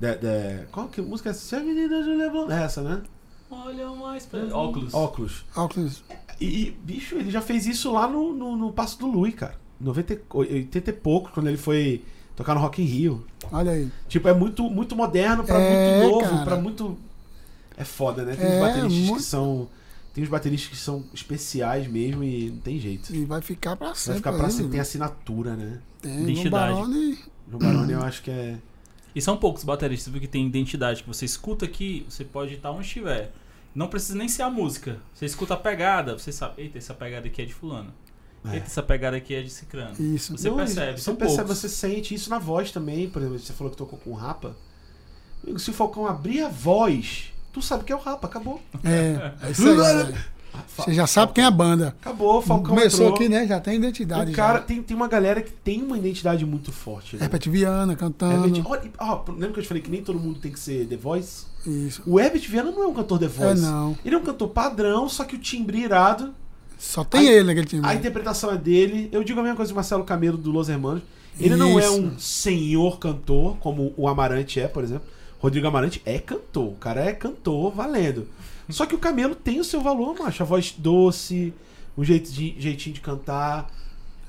Da, da- qual que música é essa? Se a menina Julia É essa, né? Olha mais pra... Óculos. Óculos. Óculos. E, e, bicho, ele já fez isso lá no, no, no Passo do Lui, cara. 90, e- 80 e pouco, quando ele foi tocar no Rock in Rio. Olha aí. Tipo, é muito, muito moderno pra É, muito novo, cara. pra muito. É foda, né? Tem É, uns bateristas muito- que são. Tem uns bateristas que são especiais mesmo e não tem jeito. E vai ficar pra Vai sempre. ficar pra sempre. Tem velho. assinatura, né? Tem. Identidade. Baroni. João Baroni eu acho que é. E são poucos bateristas viu, que tem identidade, que você escuta aqui, você pode estar onde estiver. Não precisa nem ser a música. Você escuta a pegada, você sabe, eita, essa pegada aqui é de fulano. É. Eita, essa pegada aqui é de cicrano. Isso. Você Não, percebe, Você são percebe, poucos. você sente isso na voz também. Por exemplo, você falou que tocou com o Rapa. Se o Falcão abrir a voz, tu sabe que é o Rapa, acabou. É, é isso aí. velho. Você já sabe quem é a banda. Acabou, o Falcão Começou entrou. aqui, né? Já tem identidade. O cara já. tem, tem uma galera que tem uma identidade muito forte. Né? Herbert Viana cantando. Herbert- olha, ó, lembra que eu te falei que nem todo mundo tem que ser The Voice? Isso. O Herbert Viana não é um cantor The É, Voice. não. Ele é um cantor padrão, só que o timbre irado. Só tem A- ele naquele time. A interpretação é dele. Eu digo a mesma coisa do Marcelo Camelo do Los Hermanos. Ele não é Isso. um senhor cantor, como o Amarante é, por exemplo. Rodrigo Amarante é cantor. O cara é cantor valendo. Só que o Camelo tem o seu valor, macho. A voz doce, um jeito de, jeitinho de cantar.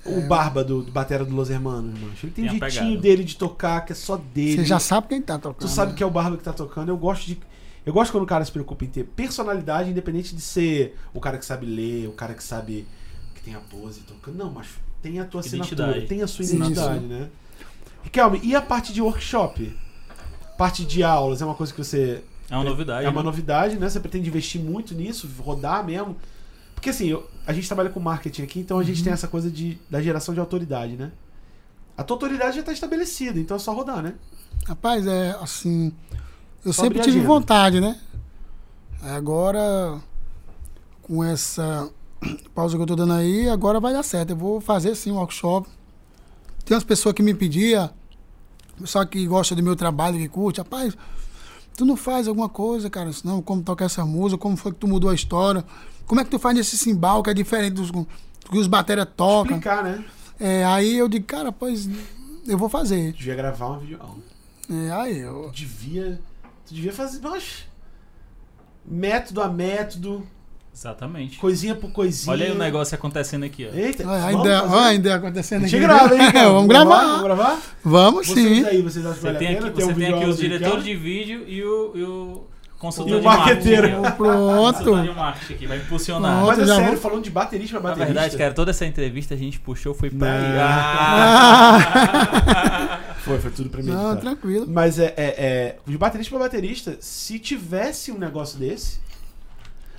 O Barba do, do Batera do Los Hermanos, macho. Ele tem, um jeitinho pegada. dele de tocar, que é só dele. Você já sabe quem tá tocando. Tu sabe né? que é o Barba que tá tocando. Eu gosto de. Eu gosto quando o cara se preocupa em ter personalidade, independente de ser o cara que sabe ler, o cara que sabe. que tem a pose tocando. Não, mas tem a tua assinatura, Identidade. tem a sua identidade, né? Riquelme, e a parte de workshop? Parte de aulas é uma coisa que você. É uma novidade. É uma né? novidade, né? Você pretende investir muito nisso, rodar mesmo. Porque assim, eu- a gente trabalha com marketing aqui, então a gente Uhum. tem essa coisa de, da geração de autoridade, né? A tua autoridade já está estabelecida, então é só rodar, né? Rapaz, é assim. Eu sempre tive agenda. vontade, né? Agora, com essa pausa que eu tô dando aí, agora vai dar certo. Eu vou fazer sim um workshop. Tem umas pessoas que me pediam, pessoal que gosta do meu trabalho, que curte, rapaz, tu não faz alguma coisa, cara, senão como tocar essa música, como foi que tu mudou a história, como é que tu faz esse cimbal que é diferente dos do que os bateria tocam. Explicar, né? É, aí eu digo, cara, pois eu vou fazer. Devia gravar uma videoaula. É, aí eu. Devia. Tu devia fazer. Nossa! Método a método, Exatamente. coisinha por coisinha. Olha aí o negócio acontecendo aqui, ó. Eita, Olha, vamos ainda, olha ainda acontecendo A aqui. gente grava, hein? cara? vamos gravar. Vamos gravar? Vamos Vocês sim. aí, vocês acham que Você vale tem aqui, você um tem aqui os de diretores de vídeo e o, e o consultor E o de marqueteiro. marketing. Pronto. Consultor de marketing aqui, vai impulsionar. Pronto. Mas é sério, vou- falando de baterista pra Na baterista. verdade, cara, toda essa entrevista a gente puxou foi pra. Ah! Foi, foi tudo pra mim. Não, tranquilo. Mas é, é, é. De baterista pra baterista, se tivesse um negócio desse.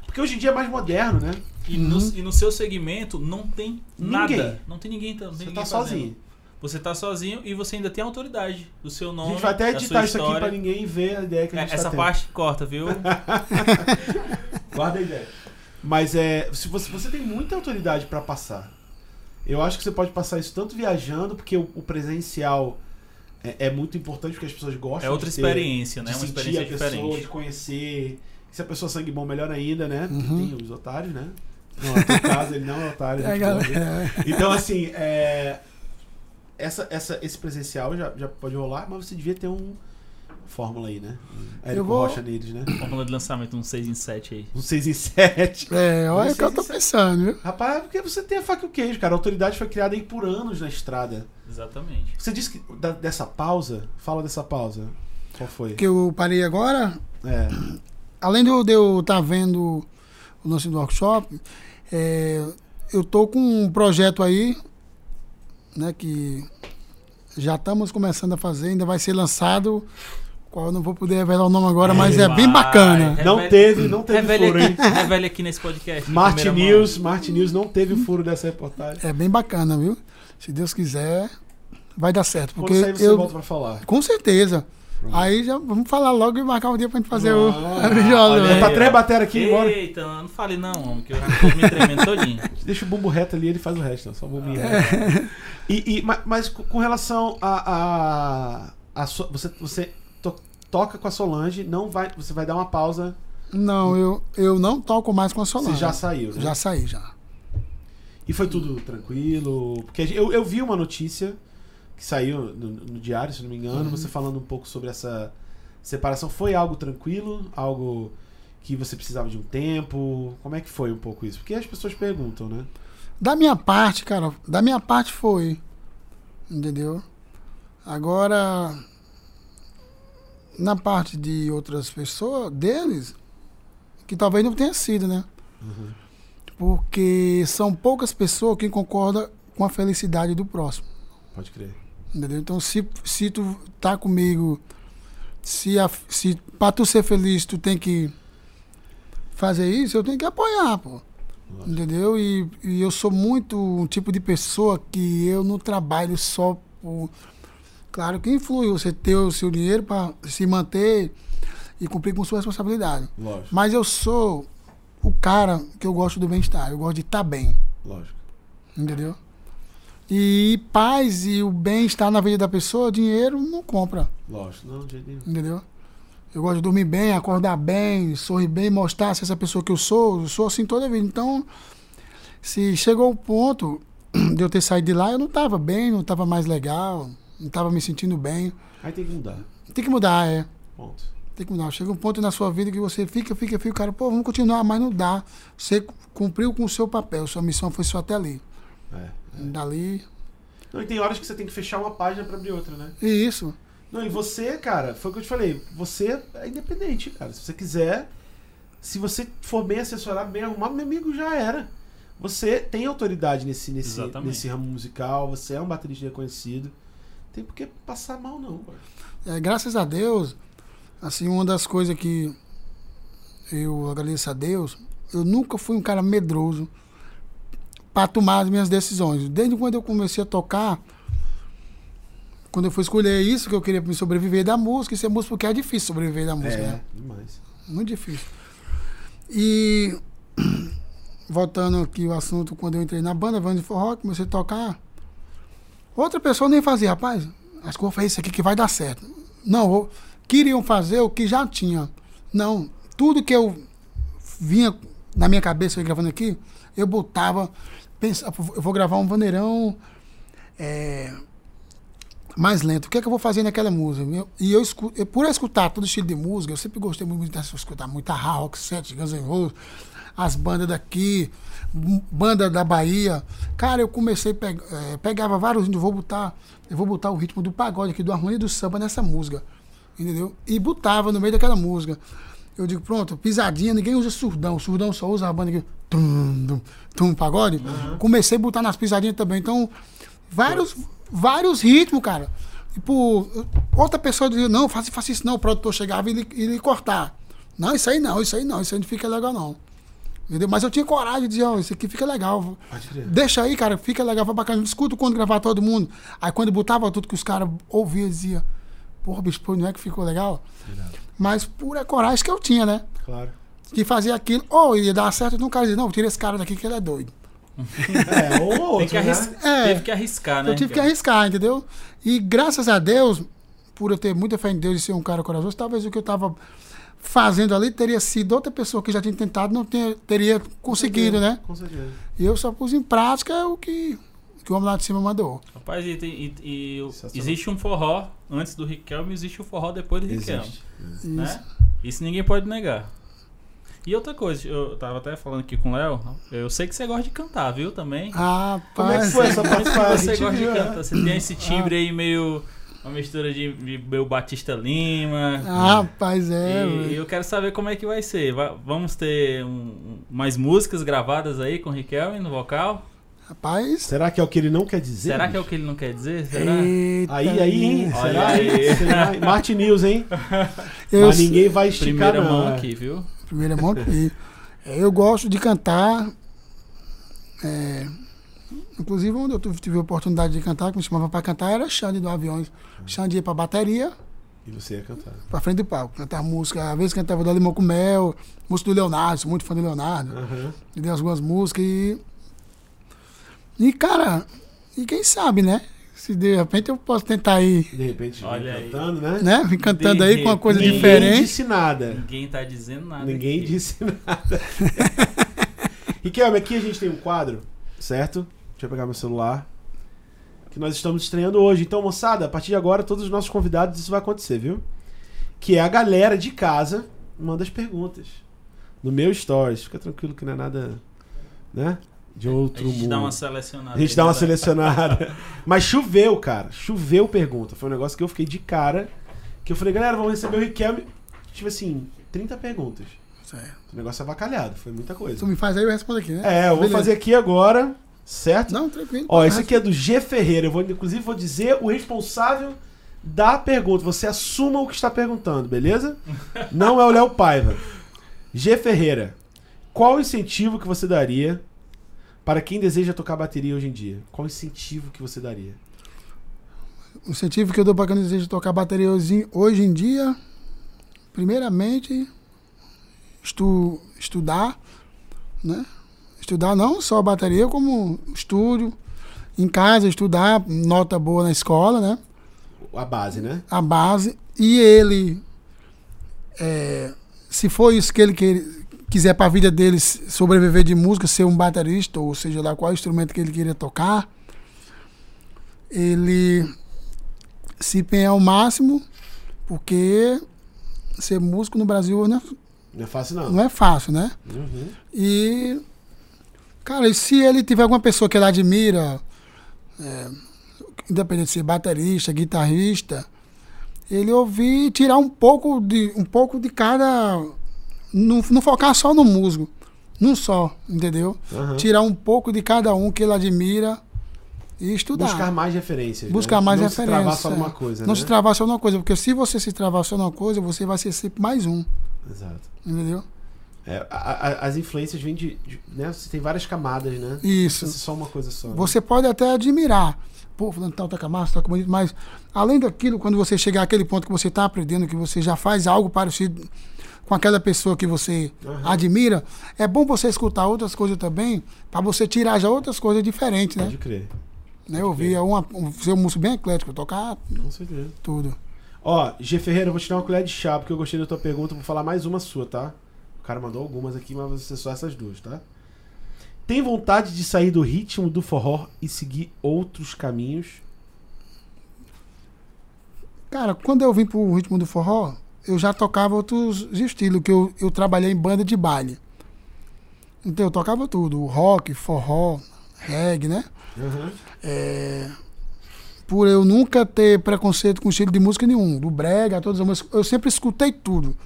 Porque hoje em dia é mais moderno, né? E, no, e no seu segmento não tem Ninguém. nada. Não tem ninguém, então, não tem Você ninguém tá fazendo. sozinho. Você tá sozinho e você ainda tem autoridade do seu A nome. gente vai até editar isso aqui pra ninguém ver a ideia que a É, gente Essa tá tendo. parte corta, viu? Guarda a ideia. Mas é. Se você, você tem muita autoridade pra passar. Eu acho que você pode passar isso tanto viajando, porque o, o presencial é, é muito importante, porque as pessoas gostam É outra de ter- experiência, de né? Uma sentir experiência a pessoa, de diferente. conhecer. Se a pessoa é sangue bom, melhor ainda, né? Porque Uhum. Tem os otários, né? Não, no teu caso, ele não é otário. É, galera. Então, assim, é, essa, essa, esse presencial já, já pode rolar, mas você devia ter um fórmula aí, né? Érico Eu vou- Rocha neles, né? Fórmula de lançamento, um 6 em 7 aí. Um 6 em 7. É, olha o que eu tô pensando, viu? Rapaz, é porque você tem a faca e o queijo, cara. A autoridade foi criada aí por anos na estrada. Exatamente. Você disse que da- dessa pausa, fala dessa pausa. Qual foi? Que eu parei agora, É. além de eu- de eu estar vendo o lance do workshop, é, eu tô com um projeto aí, né, que já estamos começando a fazer, ainda vai ser lançado, qual eu não vou poder revelar o nome agora, mas é bem bacana. Revele- Não teve, não teve Revele furo, hein? aqui, revele aqui nesse podcast. Martin News, Martin News não teve furo dessa reportagem. É bem bacana, viu? Se Deus quiser, vai dar certo. Quando Porque sair você eu, volta pra falar. com certeza. Pronto. Aí já vamos falar logo e marcar um dia pra gente fazer o Ah, a videoaula, olha né? Tá três bateria aqui, bora. Eita, não fale não, homem, que eu já tô me tremendo todinho. Deixa o bumbo reto ali, ele faz o resto, não, só o bumbinho reto. E, e- ma- mas com relação a. a, a so- você você toca com a Solange, não vai, você vai dar uma pausa. Não, eu, eu não toco mais com a Solange. Você já saiu, né? Já saí, já. E foi tudo tranquilo? Porque eu, eu vi uma notícia que saiu no, no diário, se não me engano, Uhum. você falando um pouco sobre essa separação. Foi algo tranquilo? Algo que você precisava de um tempo? Como é que foi um pouco isso? Porque as pessoas perguntam, né? Da minha parte, cara, da minha parte foi. Entendeu? Agora, na parte de outras pessoas, deles, que talvez não tenha sido, né? Uhum. Porque são poucas pessoas que concordam com a felicidade do próximo. Pode crer. Entendeu? Então, se, se tu tá comigo, se, a, se pra tu ser feliz, tu tem que fazer isso, eu tenho que apoiar, pô. Lógico. Entendeu? E, e eu sou muito um tipo de pessoa que eu não trabalho só por. Claro que influi você ter o seu dinheiro para se manter e cumprir com sua responsabilidade. Lógico, Mas eu sou o cara que eu gosto do bem-estar, eu gosto de estar bem. lógico. Entendeu? E paz e o bem-estar na vida da pessoa, dinheiro não compra. Lógico. Não, de jeito nenhum. Entendeu? Eu gosto de dormir bem, acordar bem, sorrir bem, mostrar se essa pessoa que eu sou, eu sou assim toda a vida. Então, se chegou o ponto de eu ter saído de lá, eu não estava bem, não estava mais legal, não estava me sentindo bem. Aí tem que mudar. Tem que mudar, é. Ponto. Tem que mudar. Chega um ponto na sua vida que você fica, fica, fica, cara, pô, vamos continuar, mas não dá. Você cumpriu com o seu papel, sua missão foi só até ali. É. Dali. Não, e tem horas que você tem que fechar uma página pra abrir outra, né? E isso. Não, e você, cara, foi o que eu te falei. Você é independente, cara. Se você quiser, se você for bem assessorado, bem arrumado, meu amigo, já era. Você tem autoridade nesse, nesse, Exatamente. nesse ramo musical, você é um baterista reconhecido. Tem por que passar mal, não. É, graças a Deus, assim, uma das coisas que eu agradeço a Deus, eu nunca fui um cara medroso para tomar as minhas decisões. Desde quando eu comecei a tocar, quando eu fui escolher isso que eu queria me sobreviver da música, isso é música porque é difícil sobreviver da música, né? É, demais. Muito difícil. E voltando aqui o assunto, quando eu entrei na banda, Vande Forró, comecei a tocar. Outra pessoa nem fazia, rapaz, acho que vou fazer isso aqui que vai dar certo. Não, queriam fazer o que já tinha. Não, tudo que eu vinha na minha cabeça gravando aqui, eu botava, pensava, eu vou gravar um vaneirão é, mais lento. O que é que eu vou fazer naquela música? Eu- E eu, eu, por escutar todo estilo de música, eu sempre gostei muito de escutar muita rock, set, Guns N' Roses, as bandas daqui, banda da Bahia. Cara, eu comecei a pegar, pegava vários, eu vou botar, eu vou botar o ritmo do pagode aqui, do harmonia do samba nessa música. Entendeu? E botava no meio daquela música. Eu digo, pronto, pisadinha, ninguém usa surdão. Surdão só usa a banda aqui. Tum, tum, tum, pagode. Comecei a botar nas pisadinhas também. Então, vários, vários ritmos, cara. Tipo, outra pessoa dizia, não, faça, faça isso não. O produtor chegava e ele, ele cortar. Não, isso aí não, isso aí não, isso aí não fica legal não. Entendeu? Mas eu tinha coragem de dizer, ó, isso aqui fica legal. Deixa aí, cara, fica legal, foi bacana. Escuta quando gravar todo mundo. Aí quando botava tudo que os caras ouviam, dizia, porra, bicho, pô, não é que ficou legal? Irado. Mas pura coragem que eu tinha, né? Claro. De fazer aquilo, ou ia dar certo, então o cara dizia, não, tira esse cara daqui que ele é doido. É, ou outro, Tem que né? É. Teve que arriscar, né? eu tive que arriscar, entendeu? E graças a Deus, por eu ter muita fé em Deus e ser um cara corajoso, talvez o que eu tava fazendo ali teria sido outra pessoa que já tinha tentado, não ter- teria conseguido, né? Com certeza. E eu só pus em prática o que, que o homem lá de cima mandou. Rapaz, e, tem- e- e o- Sensacional. existe um forró antes do Riquelme e existe o forró depois do Riquelme. Existe. Isso. Né? Isso ninguém pode negar. E outra coisa, eu tava até falando aqui com o Léo, eu sei que você gosta de cantar, viu, também? Ah, Como é que foi essa Por isso que parte? você gosta de cantar. Você tem esse timbre aí meio. Uma mistura de, de meio Batista Lima. ah, rapaz, é. e eu quero saber como é que vai ser. Va- vamos ter um- mais músicas gravadas aí com o Riquelme no vocal? Rapaz. Será que é o que ele não quer dizer? Será que é o bicho? que ele não quer dizer? Será? Eita, Aí, aí, hein? Olha Será? aí. Será? Martin News, hein? Eu, Mas ninguém vai esticar, Primeira não. mão é. aqui, viu? Primeira mão aqui. É, Eu gosto de cantar. é, inclusive, onde eu tive a oportunidade de cantar, que me chamava para cantar, era Xande do Aviões. Xande ia pra bateria, E você ia cantar. pra frente do palco. Cantar música, às vezes cantava do Limão com Mel, música do Leonardo, sou muito fã do Leonardo. Aham. E dei algumas músicas e. E, cara, e quem sabe, né? Se de repente eu posso tentar ir, De repente, Olha aí. cantando, né? né? Vim cantando aí com uma coisa Ninguém diferente. disse nada. Ninguém tá dizendo nada. Ninguém aqui. disse nada. Riquelme, aqui a gente tem um quadro, certo? Deixa eu pegar meu celular. Que nós estamos estreando hoje. Então, moçada, a partir de agora, todos os nossos convidados, isso vai acontecer, viu? Que é a galera de casa manda as perguntas. No meu stories. Fica tranquilo que não é nada, né? De A outro gente mundo. dá uma selecionada. A gente aí, dá uma né? selecionada. Mas choveu, cara. Choveu pergunta. Foi um negócio que eu fiquei de cara. Que eu falei, galera, vamos receber o Riquelme. Tive assim, 30 perguntas. Certo. O negócio é avacalhado, foi muita coisa. Tu me faz aí, eu respondo aqui, né? É, eu vou Beleza. fazer aqui agora, certo? Não, tranquilo. Ó, esse aqui é do G Ferreira. Eu vou, inclusive, vou dizer o responsável da pergunta. Você assuma o que está perguntando, beleza? Não é o Léo Paiva. G Ferreira. Qual o incentivo que você daria para quem deseja tocar bateria hoje em dia? Qual o incentivo que você daria? O incentivo que eu dou para quem deseja tocar bateria hoje, hoje em dia, primeiramente, estu, estudar, né? Estudar não só a bateria, como estúdio, em casa, estudar, nota boa na escola, né? A base, né? A base. E ele, é, se for isso que ele quer, quiser para a vida dele sobreviver de música, ser um baterista, ou seja lá qual instrumento que ele queria tocar, ele se empenhar ao máximo, porque ser músico no Brasil não é, Não é fácil, não. não é fácil, né? Uhum. E, cara, e se ele tiver alguma pessoa que ele admira, é, independente de ser baterista, guitarrista, ele ouvir tirar um pouco de, um pouco de cada. Não, não focar só no músico, num só, entendeu? Aham. Tirar um pouco de cada um que ele admira e estudar. Buscar mais referências. Buscar né? mais não referências. Se travar só é. numa coisa, Não né? se travar só numa coisa, porque se você se travar só numa coisa, você vai ser sempre mais um, Exato. entendeu? É, a- a- as influências vêm de, de- né? Você tem várias camadas, né? Isso. ser só uma coisa só. né? Você pode até admirar. Pô, fulano tal toca massa, toca bonito, mas além daquilo, quando você chegar àquele ponto que você está aprendendo, que você já faz algo parecido com aquela pessoa que você Aham. admira, é bom você escutar outras coisas também, para você tirar já outras coisas diferentes, né? Pode crer. né? Eu vi uma, um, ser um músico bem eclético, tocar Com certeza. tudo. Ó, G Ferreira, eu vou te dar uma colher de chá, porque eu gostei da tua pergunta. Vou falar mais uma sua, tá? O cara mandou algumas aqui, mas ser só essas duas, tá? Tem vontade de sair do ritmo do forró e seguir outros caminhos? Cara, quando eu vim pro ritmo do forró, eu já tocava outros estilos, que eu, eu trabalhei em banda de baile. Então eu tocava tudo, rock, forró, reggae, né? Aham. É, por eu nunca ter preconceito com estilo de música nenhum, do brega, todas as músicas, eu sempre escutei tudo.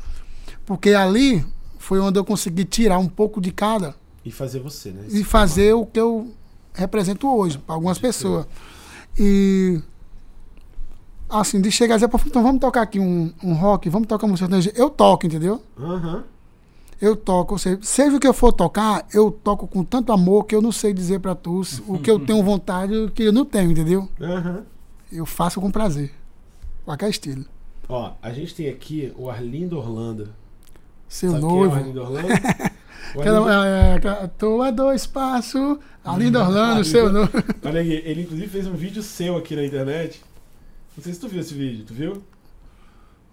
Porque ali foi onde eu consegui tirar um pouco de cada E fazer você, né? e fazer o que eu represento hoje para algumas pessoas. E assim, de chegar a dizer, "Pô, então vamos tocar aqui um, um rock, vamos tocar música sertaneja. Eu toco, entendeu? Aham. Eu toco, ou seja, seja o que eu for tocar, eu toco com tanto amor que eu não sei dizer para tu o que eu tenho vontade e o que eu não tenho, entendeu? Aham. Eu faço com prazer. Qualquer estilo. Ó, a gente tem aqui o Arlindo Orlando. Seu Sabe quem é o noivo. Orlando? Aquela, Arlindo- é, é, aquela, tô a dois passos, Arlindo Orlando, Arlindo. seu noivo. Olha aqui, ele inclusive fez um vídeo seu aqui na internet. Não sei se tu viu esse vídeo, tu viu?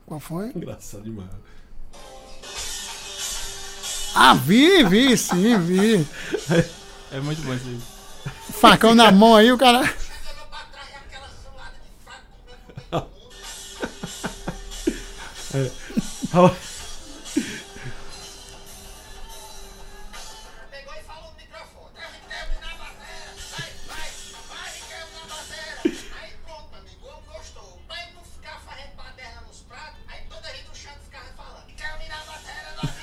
Qual foi? Engraçado demais. Ah, vi, vi, sim, vi. É muito bom isso aí. Facão na mão aí, o cara. É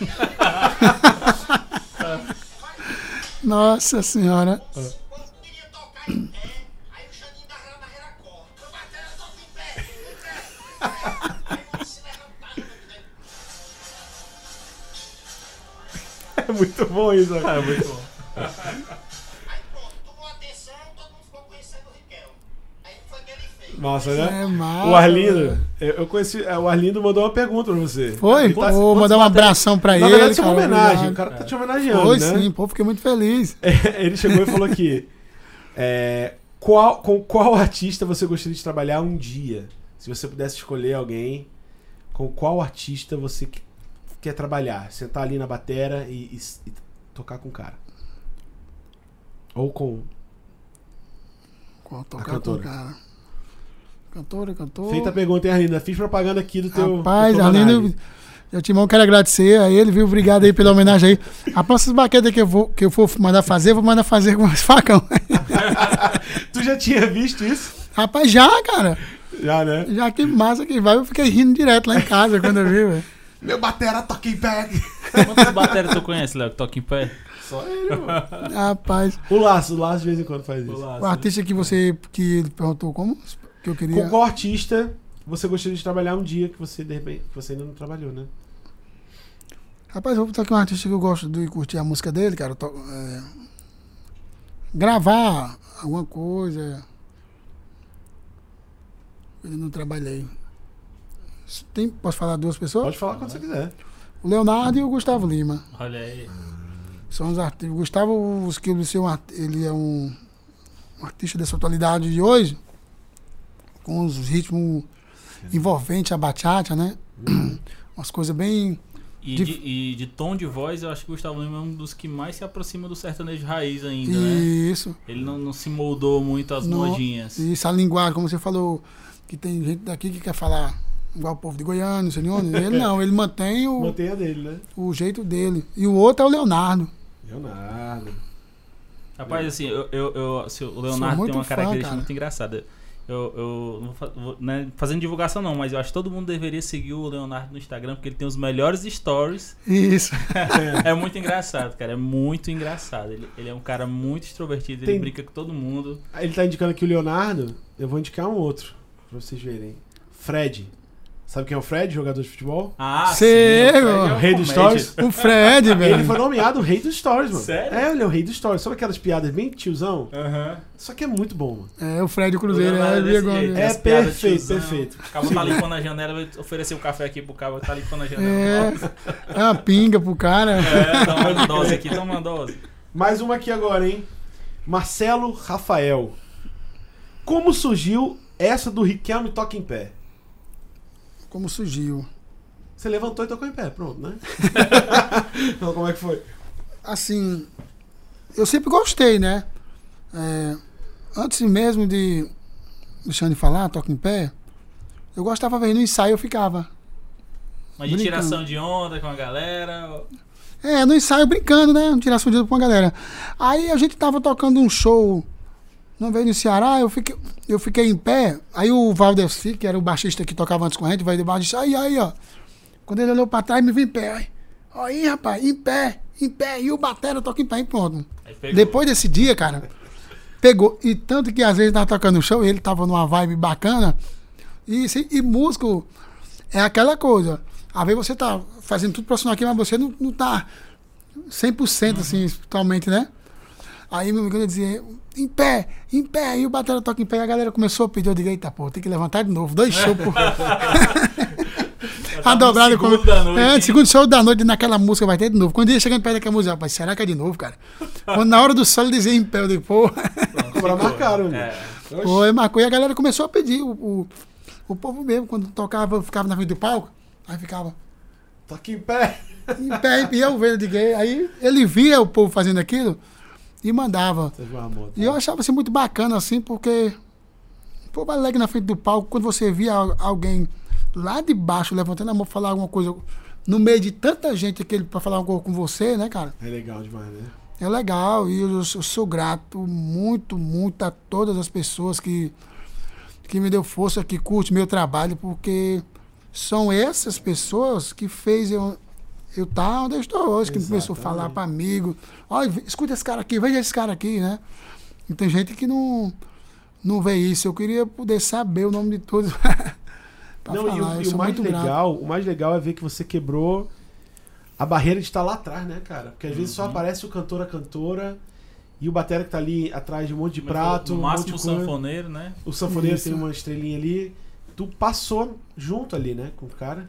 levantava. né? É muito bom isso. É muito bom. Massa, né? É massa. O Arlindo, eu, conheci. é, O Arlindo mandou uma pergunta pra você. Foi? Ele tá- Vou mandar um abração pra Na ele. verdade, isso é uma homenagem. O cara tá te homenageando, Foi né? sim, pô, fiquei muito feliz. Ele chegou e falou aqui: é, qual, com qual artista você gostaria de trabalhar um dia? Se você pudesse escolher alguém, com qual artista você que- quer trabalhar? Sentar ali na batera e, e e tocar com o cara. Ou com. Qual tocar com o cara? Cantora, cantora. Feita a pergunta, hein, Arlindo? Fiz propaganda aqui do teu. Rapaz, tua Arlindo, eu Timão quero agradecer a ele, viu? Obrigado aí pela homenagem aí. Rapaz, essas baquetas que eu, vou, que eu for mandar fazer, eu vou mandar fazer com esse facão. Tu já tinha visto isso? Rapaz, já, cara. Já, né? Já que massa que vai, eu fiquei rindo direto lá em casa quando eu vi, velho. Meu batera toca em pé. Quantas baterias tu conhece, Léo, que toca em pé? Só ele, mano. Rapaz, O Laço, o Laço de vez em quando faz isso. o artista que você que ele perguntou como que eu queria. Com qual artista você gostaria de trabalhar um dia que você, de repente, que você ainda não trabalhou, né? Rapaz, eu vou botar aqui um artista que eu gosto de curtir a música dele, cara. to- é, gravar alguma coisa. Eu não trabalhei. Tem, posso falar duas pessoas? Pode falar quando você quiser. O Leonardo e o Gustavo Lima. Olha aí. São os artistas. O Gustavo, os que um ele é um, um artista dessa atualidade de hoje, com os ritmos envolventes, a bachata, né? Umas coisas bem. E De- de, e de tom de voz, eu acho que o Gustavo Lima é um dos que mais se aproxima do sertanejo raiz ainda, né? Isso. Ele não, não se moldou muito às modinhas. Isso, a linguagem, como você falou, que tem gente daqui que quer falar igual o povo de Goiânia, não sei de onde. Ele não, ele mantém o, Mantenha dele, né? o jeito dele. E o outro é o Leonardo. Leonardo. Rapaz, assim, eu, eu, eu- assim, o Leonardo tem uma fã, característica cara. muito engraçada. Eu, eu não vou, né, fazendo divulgação não, mas eu acho que todo mundo deveria seguir o Leonardo no Instagram, porque ele tem os melhores stories. Isso. É muito engraçado, cara. É muito engraçado. Ele, ele é um cara muito extrovertido, ele Tem- brinca com todo mundo. Ele tá indicando aqui o Leonardo. Eu vou indicar um outro, pra vocês verem. Fred. Sabe quem é o Fred, jogador de futebol? Ah, Sei, sim, o é uma Rei dos stories. O Fred, velho. Ele foi nomeado o rei dos stories, mano. Sério? É, ele é o rei dos stories. Sabe aquelas piadas bem tiozão? Aham. Só que é muito bom, mano. É, o Fred Cruzeiro. É, é agora. É perfeito, tiozão. perfeito. O cabo tá limpando a janela, vai oferecer o café aqui pro cabo, tá limpando a janela. É, é uma pinga pro cara. É, toma uma dose aqui, toma uma dose. Mais uma aqui agora, hein? Marcelo Rafael. Como surgiu essa do Riquelme Toca em Pé? Como surgiu. Você levantou e tocou em pé, pronto, né? então, como é que foi? Assim, eu sempre gostei, né? É, antes mesmo de deixando de falar, toca em pé, eu gostava de ver no ensaio, eu ficava. Mas de Brincando. tiração de onda com a galera. É, no ensaio brincando, né? Tiração de dedo pra uma galera. Aí a gente tava tocando um show uma vez no Ceará, eu fiquei, eu fiquei em pé. Aí o Valdeci, que era o baixista que tocava antes com a gente, vai debaixo aí, aí, ó. Quando ele olhou pra trás, me viu em pé. Aí, aí rapaz, em pé, em pé. E o batera toca em pé e pronto. Depois desse dia, cara, pegou. E tanto que às vezes tava tocando no show, ele tava numa vibe bacana. E, e músico é aquela coisa. Às vezes você tá fazendo tudo profissional aqui, mas você não, não tá 100% assim, totalmente, né? Aí meu amigo dizia, em pé, em pé. E o batera toca em pé. E a galera começou a pedir. Eu digo, eita, pô, tem que levantar de novo. Dois shows, pô. A dobrada segundo como. da noite, é, segundo show da noite, naquela música vai ter de novo. Quando ele chegando perto daquela música, rapaz, será que é de novo, cara? Quando na hora do solo ele dizia em pé, eu digo, pô. Agora marcaram, né? É. Foi, marcou e a galera começou a pedir. O, o, o povo mesmo, quando tocava, ficava na frente do palco, aí ficava. Toca em pé. Em pé, e eu vendo de gay. Aí ele via o povo fazendo aquilo e mandava. E eu achava assim muito bacana, assim, porque povo alegre na frente do palco, quando você via al- alguém lá de baixo levantando a mão pra falar alguma coisa no meio de tanta gente aquele para falar alguma coisa com você, né, cara? É legal demais, né? É legal e eu, eu sou grato muito, muito a todas as pessoas que, que me deu força, que curte meu trabalho, porque são essas pessoas que fez eu eu estar onde eu estou hoje, que começou a falar Exatamente. para amigo, olha, escuta esse cara aqui, veja esse cara aqui, né? E tem gente que não não vê isso. Eu queria poder saber o nome de todos Não, falar. e o, e o mais muito grato. legal, o mais legal é ver que você quebrou a barreira de estar lá atrás, né, cara? Porque às vezes Uhum. só aparece o cantor, a cantora e o batera que tá ali atrás de um monte de prato, No um máximo o monte de coisa. sanfoneiro, né? O sanfoneiro Isso. tem uma estrelinha ali. Tu passou junto ali, né, com o cara.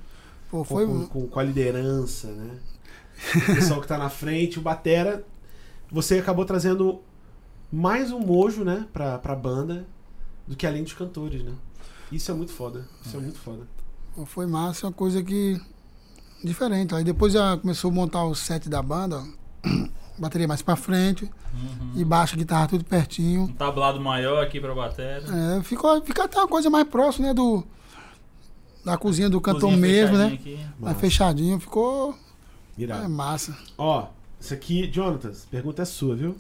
Pô, Com, foi com, com- com a liderança, né? O pessoal que tá na frente, o batera. Você acabou trazendo mais um mojo, né, pra, pra banda do que além dos cantores, né? Isso é muito foda. Isso é muito foda. Pô, Foi massa, uma coisa que. diferente. Aí depois já começou a montar o set da banda, bateria mais pra frente, e baixo, guitarra tudo pertinho. Um tablado maior aqui pra bateria. É, ficou, fica até uma coisa mais próxima, né, do. Da cozinha do cantor Cozinha mesmo, né? aqui. Mais Massa. fechadinho, ficou. Irado. É massa. Ó, isso aqui, Jonatas, pergunta é sua, viu?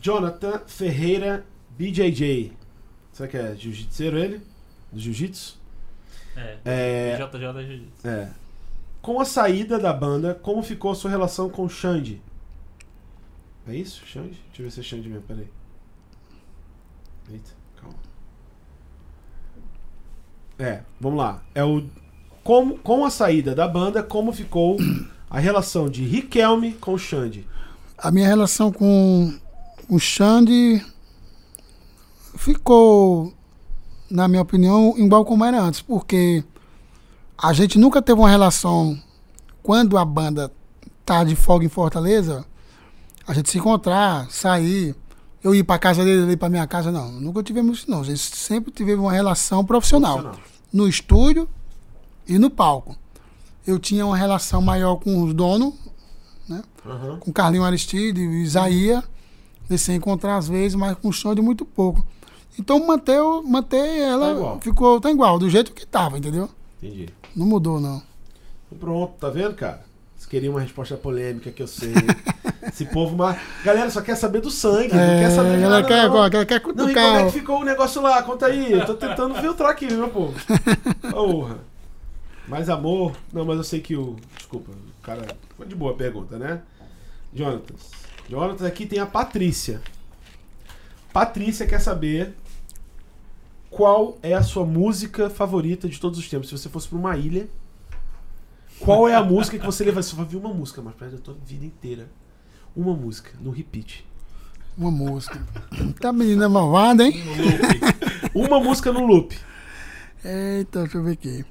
Jonathan Ferreira BJJ. Será que é jiu-jitseiro ele? Do jiu-jitsu? É. É. JJ Jiu-Jitsu. É. Com a saída da banda, como ficou a sua relação com o Xande? É isso? Xande? Deixa eu ver se é Xande mesmo, peraí. Eita, É, vamos lá. É o. Como, com a saída da banda, como ficou a relação de Riquelme com o Xande? A minha relação com o Xande ficou, na minha opinião, igual como era antes, porque a gente nunca teve uma relação quando a banda tá de folga em Fortaleza, a gente se encontrar, sair, eu ir pra casa dele, ele ir pra minha casa, não. Nunca tivemos isso, não. A gente sempre tivemos uma relação profissional. Profissional. No estúdio e no palco. Eu tinha uma relação maior com os donos, Aham. com Carlinho Aristide e Isaías, eles se encontrar às vezes, mas com chão de muito pouco. Então manter, manter ela Tá igual. ficou tá igual, do jeito que tava, entendeu? Entendi. Não mudou, não. Pronto, tá vendo, cara? Você queria uma resposta polêmica que eu sei. Esse povo, mas. Galera, só quer saber do sangue, não quer saber de É, nada, quer, não. ela quer Não, e como é que ficou o negócio lá? Conta aí. Eu tô tentando filtrar aqui, meu povo. Porra. Mais amor? Não, mas eu sei que o. Desculpa, o cara. Foi de boa a pergunta, né? Jonatas. Jonatas, aqui tem a Patrícia. Patrícia quer saber qual é a sua música favorita de todos os tempos. Se você fosse pra uma ilha, qual é a música que você levaria? Você vai ouvir uma música, mas pra a tua vida inteira. Uma música, no repeat. Uma música. Tá menina malvada, hein? Uma música no loop. Eita, deixa eu ver aqui.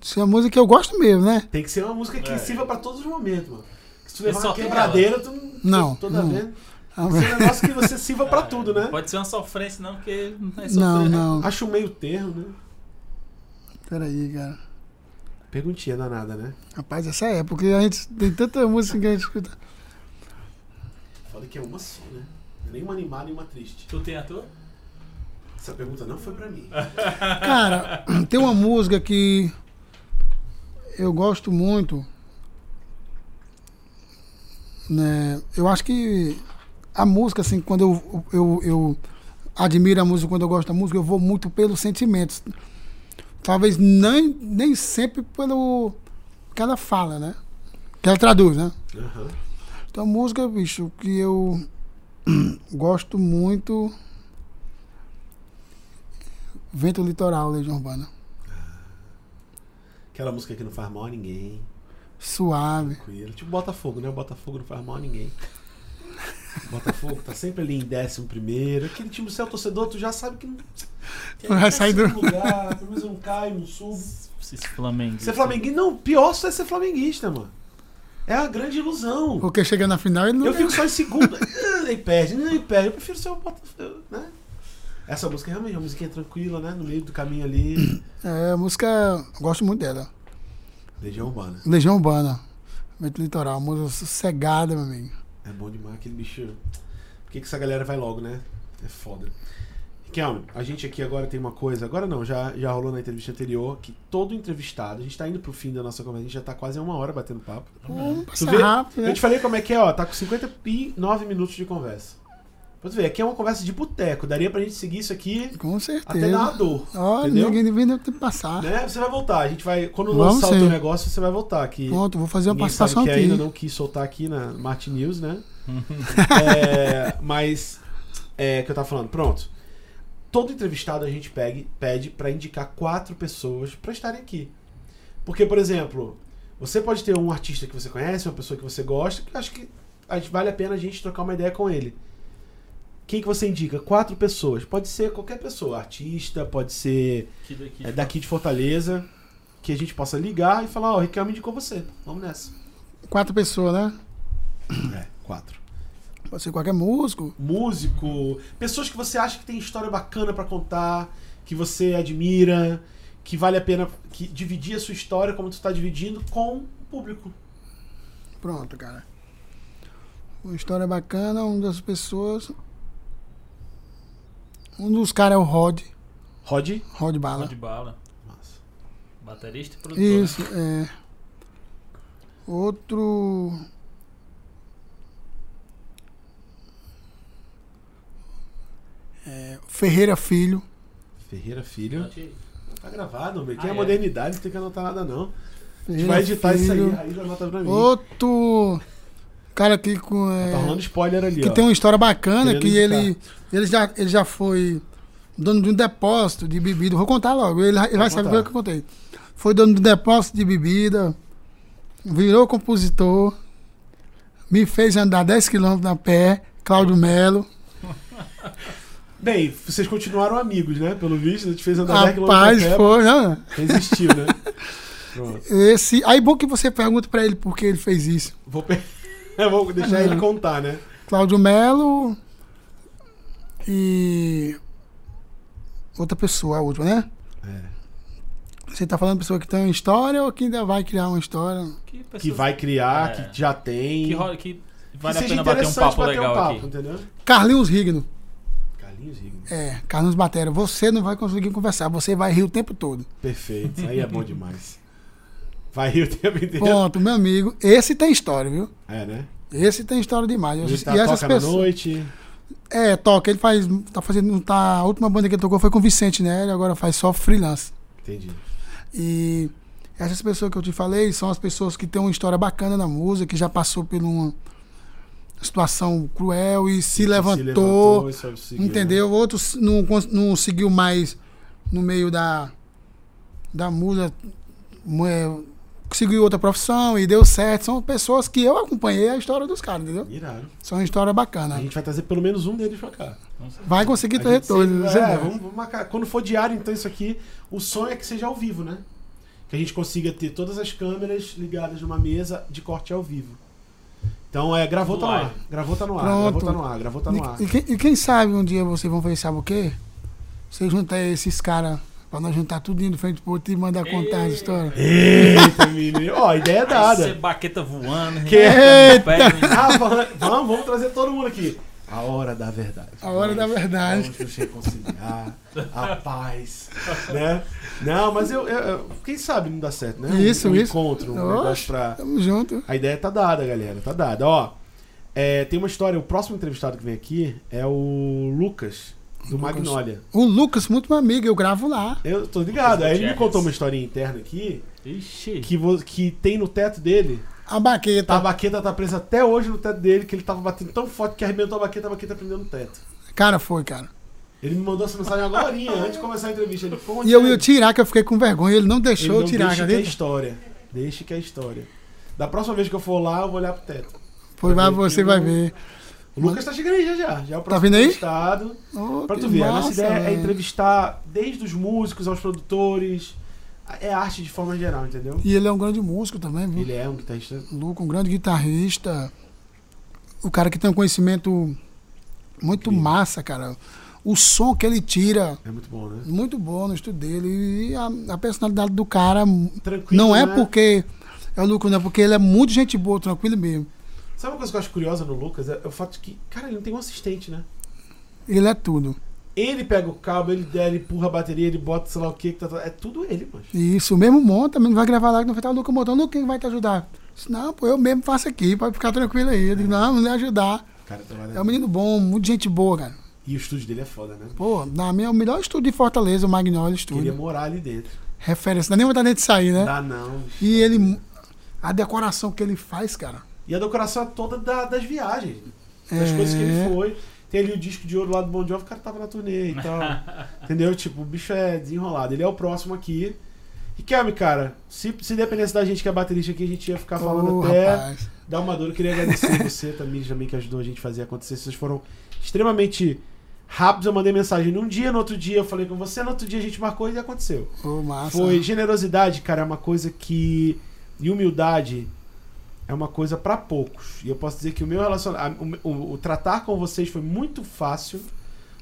Isso é uma música que eu gosto mesmo, né? Tem que ser uma música que É. sirva pra todos os momentos, mano. Se tu É levar só uma quebradeira, tu Não, Toda não. vez. Tem que ser um negócio que você sirva pra tudo, né? Pode ser uma sofrência, não, porque não é Não, sofrer. não. Acho um meio termo, né? Peraí, cara. Perguntinha danada, né? Rapaz, essa é, porque a gente tem tanta música que a gente escuta. Falei que é uma só, né? Nem uma animada, nem uma triste. Tu tem a tua? Essa pergunta não foi pra mim. Cara, tem uma música que eu gosto muito. Né? Eu acho que a música, assim, quando eu, eu, eu admiro a música, quando eu gosto da música, eu vou muito pelos sentimentos. Talvez nem, nem sempre pelo que ela fala, né? Que ela traduz, né? Aham. Então, a música, bicho, que eu gosto muito. Vento Litoral, Legião Urbana. Aquela música que não faz mal a ninguém. Suave. Tranquilo. Tipo Botafogo, né? O Botafogo não faz mal a ninguém. Botafogo tá sempre ali em décimo primeiro. Aquele time, você é o torcedor, tu já sabe que não. que Não vai sair do- décimo lugar, pelo menos eu não caio, não subo. Esse Flamengo. Ser flamenguista, não, pior só é ser flamenguista, mano. É a grande ilusão. Porque chega na final ele não. Eu fico só em segundo. Aí perde, aí perde. Eu prefiro ser o Botafogo, né? Essa música realmente é uma musiquinha tranquila, né? No meio do caminho ali. É, a música. eu Gosto muito dela. Legião Urbana. Legião Urbana. Vento Litoral, música sossegada, meu amigo. É bom demais aquele bicho. Por que, que essa galera vai logo, né? É foda. Kelme, a gente aqui agora tem uma coisa. Agora não, já, já rolou na entrevista anterior que todo entrevistado, a gente tá indo pro fim da nossa conversa, a gente já tá quase uma hora batendo papo. Vamos Tu vê? rápido, Eu né? te falei como é que é, ó. Tá com 59 minutos de conversa. Pra tu ver, aqui é uma conversa de boteco. Daria pra gente seguir isso aqui Com até certeza. na dor. Entendeu? ninguém devia nem ter que passar. Né? Você vai voltar. A gente vai. Quando Vamos lançar o sim. teu negócio, você vai voltar aqui. Pronto, vou fazer uma Ninguém sabe participação que aqui. ainda não quis soltar aqui na Martin News, né? É, mas é que eu tava falando, pronto. Todo entrevistado a gente pegue, pede pra indicar quatro pessoas pra estarem aqui. Porque, por exemplo, você pode ter um artista que você conhece, uma pessoa que você gosta, que eu acho que vale a pena a gente trocar uma ideia com ele. Quem que você indica? Quatro pessoas. Pode ser qualquer pessoa, artista, pode ser Aqui daqui. é, daqui de Fortaleza, que a gente possa ligar e falar, ó, o Riquelme indicou você. Vamos nessa. Quatro pessoas, né? É, quatro. Pode ser qualquer músico. músico, pessoas que você acha que tem história bacana pra contar, que você admira, que vale a pena que dividir a sua história como tu tá dividindo com o público. Pronto, cara. Uma história bacana, uma das pessoas. Um dos caras é o Rod. Rod? Rod Bala. de bala. Massa. Baterista e produtor. Isso, é. Outro. É, Ferreira Filho. Ferreira Filho. Aí. Tá gravado, homem. Aqui Ah, é é? modernidade, não tem que anotar nada não. A gente Ferreira vai editar isso aí, Filho. aí já anota pra mim. Outro cara aqui com. é, Tá rolando spoiler ali, que ó. tem uma história bacana, Querendo que ele, ele, já, ele já foi dono de um depósito de bebida. Vou contar logo, ele, ele vai saber o que eu contei. Foi dono de um depósito de bebida, virou compositor, me fez andar 10 km a pé, Cláudio Melo. Bem, vocês continuaram amigos, né? Pelo visto, a gente fez andar 10 km Rapaz, foi, né? Resistiu, né? Pronto. Esse, aí bom que você pergunta pra ele por que ele fez isso. Vou, pe- Eu vou deixar ele contar, né? Cláudio Melo e outra pessoa, a última, né? É. Você tá falando pessoa que tem uma história ou que ainda vai criar uma história? Que, pessoas- Que vai criar, É. que já tem. Que, rola- que vale que a pena bater um papo bater legal um papo, aqui. entendeu? Carlinhos Rigno. Carlinhos Rigno. É, Carlinhos Batera. Você não vai conseguir conversar, você vai rir o tempo todo. Perfeito, isso aí é bom demais. Vai rir o tempo inteiro. Pronto, meu amigo. Esse tem história, viu? É, né? Esse tem história demais. Ele tá, e essas toca pessoas. noite. É, toca. Ele faz. Tá fazendo. Tá, a última banda que ele tocou foi com o Vicente, né? Ele agora faz só freelance. Entendi. E essas pessoas que eu te falei são as pessoas que têm uma história bacana na música, que já passou por uma situação cruel e se, levantou, e soube seguir, entendeu? Outros não, não seguiu mais no meio da, da música, é, seguiu outra profissão e deu certo. São pessoas que eu acompanhei a história dos caras, entendeu? Né? Irado. São uma história bacana. A gente vai trazer pelo menos um deles pra cá. Vai conseguir ter retorno. sempre- é, vamos, vamos marcar. Quando for diário, então, isso aqui, o sonho é que seja ao vivo, né? Que a gente consiga ter todas as câmeras ligadas numa mesa de corte ao vivo. Então, é, gravou, tá no ar. Gravou, tá no ar. Pronto. Gravou, tá no ar. Gravou, tá no ar. E, quem, e quem sabe um dia vocês vão fazer, sabe o quê? Você juntar esses caras pra nós juntar tudo de frente pro outro e mandar contar as histórias. Eita, menino. Ó, a ideia é dada. baqueta voando. Que- Eita! Ah, vamos, vamos, vamos trazer todo mundo aqui. A hora da verdade. A hora da verdade. Vamos nos reconciliar. A paz. Né? Não, mas eu, eu- eu- Quem sabe não dá certo, né? Um- Isso, um isso. encontro, um Oxe. negócio pra. Tamo junto. A ideia tá dada, galera. Tá dada. Ó, é, tem uma história. O próximo entrevistado que vem aqui é o Lucas, do Lucas. Magnólia. O Lucas, muito meu amigo, eu gravo lá. Eu tô ligado. Aí ele me contou uma historinha interna aqui Ixi. que, vo- que tem no teto dele. A baqueta. A baqueta tá presa até hoje no teto dele, que ele tava batendo tão forte que arrebentou a baqueta, a baqueta prendeu no teto. Cara, foi, cara. Ele me mandou essa mensagem agora, antes de começar a entrevista. Ele, "Pô, E eu ia tirar, que eu fiquei com vergonha. Ele não ele deixou não eu tirar, deixa que é história. Deixa que é história. Da próxima vez que eu for lá, eu vou olhar pro teto. Foi, vai, você vai ver. O Lucas tá chegando aí já já. Já é o próximo Tá vindo aí? entrevistado. Oh, Pra tu ver, a nossa massa, ideia é velho. entrevistar desde os músicos aos produtores. É arte de forma geral, entendeu? E ele é um grande músico também, viu? Ele é um guitarrista. Luco, um grande guitarrista. O cara que tem um conhecimento muito Incrível. massa, cara. O som que ele tira, É muito bom, né? muito bom no estudo dele. E a, a personalidade do cara Tranquilo. não é né? porque É o Lucas, né? Porque ele é muito gente boa, tranquilo mesmo. Sabe uma coisa que eu acho curiosa no Lucas? É, é o fato de que, cara, ele não tem um assistente, né? Ele é tudo. Ele pega o cabo, ele, der, ele empurra a bateria, ele bota sei lá o que, que tá, tá- é tudo ele, mano. Isso, o mesmo monta, mas não vai gravar lá que não vai estar o Lucas montando. Quem vai te ajudar? Disse, não, pô, eu mesmo faço aqui, pode ficar tranquilo aí. Eu digo, não, não lhe ajudar. Cara, É um menino bom, muito gente boa, cara. E o estúdio dele é foda, né? Pô, na minha, é o melhor estúdio de Fortaleza, o Magnolia Queria Studio. morar ali dentro. Referência, não dá nem vontade de sair, né? Dá não. E ele, a decoração que ele faz, cara. E a decoração é toda da- das viagens. Das É. coisas que ele foi. Tem ali o disco de ouro lá do Bon Jovi, o cara tava na turnê e tal. Entendeu? Tipo, o bicho é desenrolado. Ele é o próximo aqui. E Kelme, cara, se, se dependesse da gente que é baterista aqui, a gente ia ficar falando Ô, até rapaz. dar uma dor. Eu queria agradecer você também, também que ajudou a gente a fazer acontecer. Vocês foram extremamente rápidos. Eu mandei mensagem num dia, no outro dia eu falei com você, no outro dia a gente marcou e aconteceu. Ô, massa. Foi generosidade, cara, é uma coisa que. E humildade é uma coisa pra poucos. E eu posso dizer que o meu relacionamento. O, o- o tratar com vocês foi muito fácil.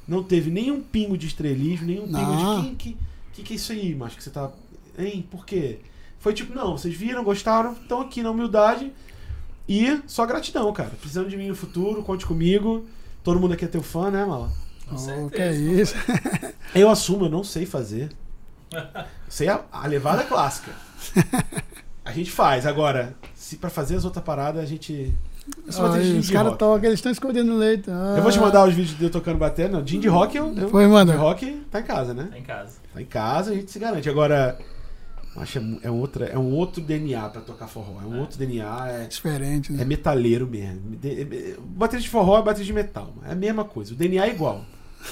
Não teve nenhum pingo de estrelismo, nenhum pingo Não. de. Quem que, que que é isso aí, macho? Que você tá. Hein? Por quê? Foi tipo, não, vocês viram, gostaram, estão aqui na humildade. E só gratidão, cara. Precisando de mim no futuro, conte comigo. Todo mundo aqui é teu fã, né, Mala? Com Ô, certeza. que é isso. Eu assumo, eu não sei fazer. Sei a, a levada clássica. A gente faz. Agora, se pra fazer as outras paradas, a gente. Eu sou baterista de os indie caras rock. tocam, eles estão escondendo leito. Eu vou te mandar os vídeos de eu tocando bateria. Não, de indie rock eu. eu Foi, manda. indie rock tá em casa, né? Tá em casa. Tá em casa, a gente se garante. Agora, acho que é, é, outra, é um outro DNA pra tocar forró. É um outro DNA. É, Diferente, é né? metaleiro mesmo. De- é- Baterista de forró é baterista de metal. É a mesma coisa. O DNA é igual.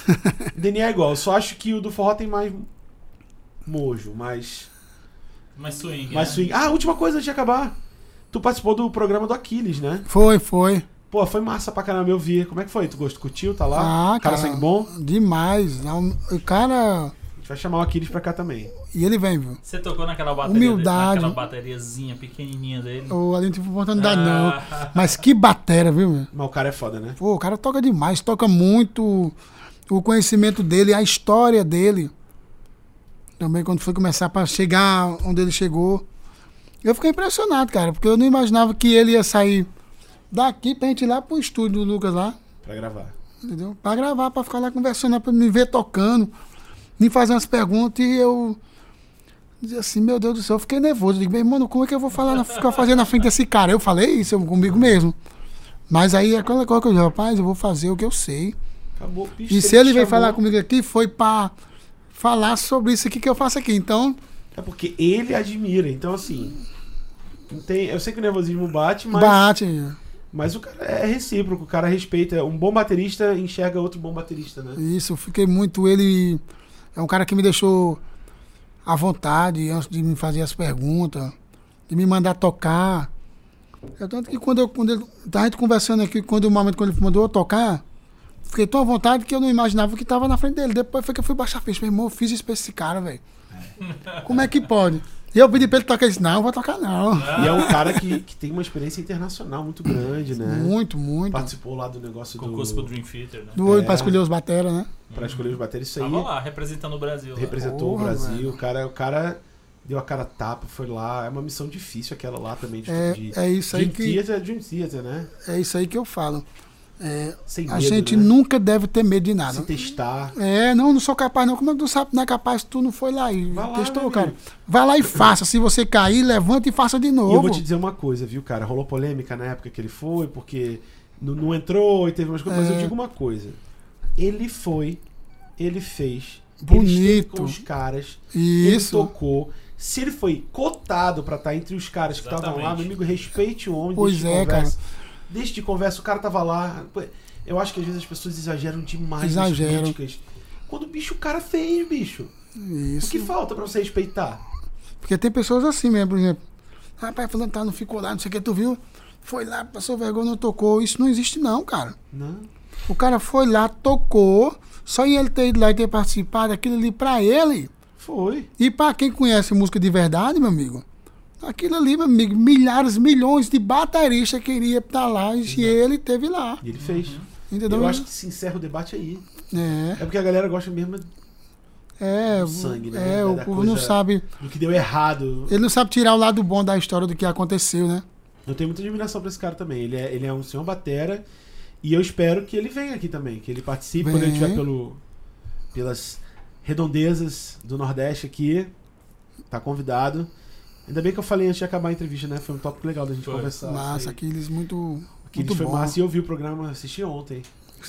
o DNA é igual. Eu só acho que o do forró tem mais mojo, mais. Mas swing, mais né? swing. Ah, última coisa antes de acabar. Tu participou do programa do Aquiles, né? Foi, foi. Pô, foi massa pra caramba eu vi. Como é que foi? Tu gostou? Curtiu? Tá lá? Ah, cara, cara. sangue bom? Demais. O cara. A gente vai chamar o Aquiles pra cá também. E ele vem, viu? Você tocou naquela bateria Humildade. naquela bateriazinha pequenininha dele. O Alinho não oportunidade, Ah. não. Mas que batera, viu, meu? Mas o cara é foda, né? Pô, o cara toca demais, toca muito o conhecimento dele, a história dele. Também quando foi começar pra chegar onde ele chegou. Eu fiquei impressionado, cara, porque eu não imaginava que ele ia sair daqui pra gente ir lá pro estúdio do Lucas lá, Pra gravar. entendeu? Pra gravar, pra ficar lá conversando, pra me ver tocando, me fazer umas perguntas e eu dizia assim, meu Deus do céu, eu fiquei nervoso. Eu digo, meu irmão, como é que eu vou falar, na- ficar fazendo na frente desse cara? Eu falei isso comigo mesmo. Mas aí é aquela coisa que eu digo, rapaz, eu vou fazer o que eu sei. Acabou. Bicho, E se ele te veio falar comigo aqui, foi pra falar sobre isso aqui que eu faço aqui. Então, É porque ele admira. Então, assim. Tem, eu sei que o nervosismo bate, mas, bate. mas o cara é recíproco. O cara respeita. Um bom baterista enxerga outro bom baterista, né? Isso, eu fiquei muito. Ele é um cara que me deixou à vontade antes de me fazer as perguntas, de me mandar tocar. É tanto que quando eu. Quando ele, tá a gente conversando aqui, quando o momento quando ele mandou eu tocar, fiquei tão à vontade que eu não imaginava que tava na frente dele. Depois foi que eu fui baixar a ficha. Meu irmão, eu fiz isso pra esse cara, velho. Como é que pode? E eu pedi pra ele tocar, ele disse, não, eu vou tocar não. E é um cara que, que tem uma experiência internacional muito grande, né? Muito, muito. Participou lá do negócio Concurso pro do. Dream Theater, né? Do olho É. pra escolher os batera, né? Pra escolher os bateristas. Isso aí Tava lá, representando o Brasil. representou Porra, o Brasil. velho. O cara, o cara deu a cara tapa, foi lá. É uma missão difícil aquela lá também. De, É, de, é isso aí Dream que Theater, Dream Theater, né? é isso aí que eu falo. É, Sem a medo, gente né? nunca deve ter medo de nada. Se testar. É, não, não sou capaz não. Como é que tu sabe que não é capaz? Tu não foi lá e Vai lá, testou, meu cara. amigo. Vai lá e faça. Se você cair, levanta e faça de E novo. eu vou te dizer uma coisa, viu, cara? Rolou polêmica na época que ele foi, porque não, não entrou e teve umas coisas. Mas É. eu digo uma coisa. Ele foi, ele fez. Ele Bonito. com os caras. Ele Isso. tocou. Se ele foi cotado pra estar entre os caras que estavam lá, Exatamente. meu amigo, respeite o homem. Pois é, conversa. Deixa de conversa, o cara tava lá. Eu acho que às vezes as pessoas exageram demais Exageram. nas críticas. Quando o bicho o cara fez, bicho. O Isso. que falta pra você respeitar? Porque tem pessoas assim mesmo, por exemplo. Rapaz, falando, tá, não ficou lá, não sei o que, tu viu? Foi lá, passou vergonha, não tocou. Isso não existe, não, cara. Não. O cara foi lá, tocou. Só em ele ter ido lá e ter participado, aquilo ali pra ele. Foi. E pra quem conhece música de verdade, meu amigo, aquilo ali, meu amigo, milhares, milhões de bateristas queria estar lá e ele teve lá. E ele fez. Entendeu? Eu acho que se encerra o debate aí. É. É porque a galera gosta mesmo É, do sangue, né? é o povo não sabe. do que deu errado. Ele não sabe tirar o lado bom da história do que aconteceu, né? Eu tenho muita admiração pra esse cara também. Ele é, ele é um senhor batera e eu espero que ele venha aqui também, que ele participe quando ele estiver pelo, pelas redondezas do Nordeste aqui. Tá convidado. Ainda bem que eu falei antes de acabar a entrevista, né? Foi um tópico legal da gente Foi. conversar. Massa, Isso aí. Aquiles muito, Aquiles muito foi bom. massa e eu vi o programa, assisti ontem.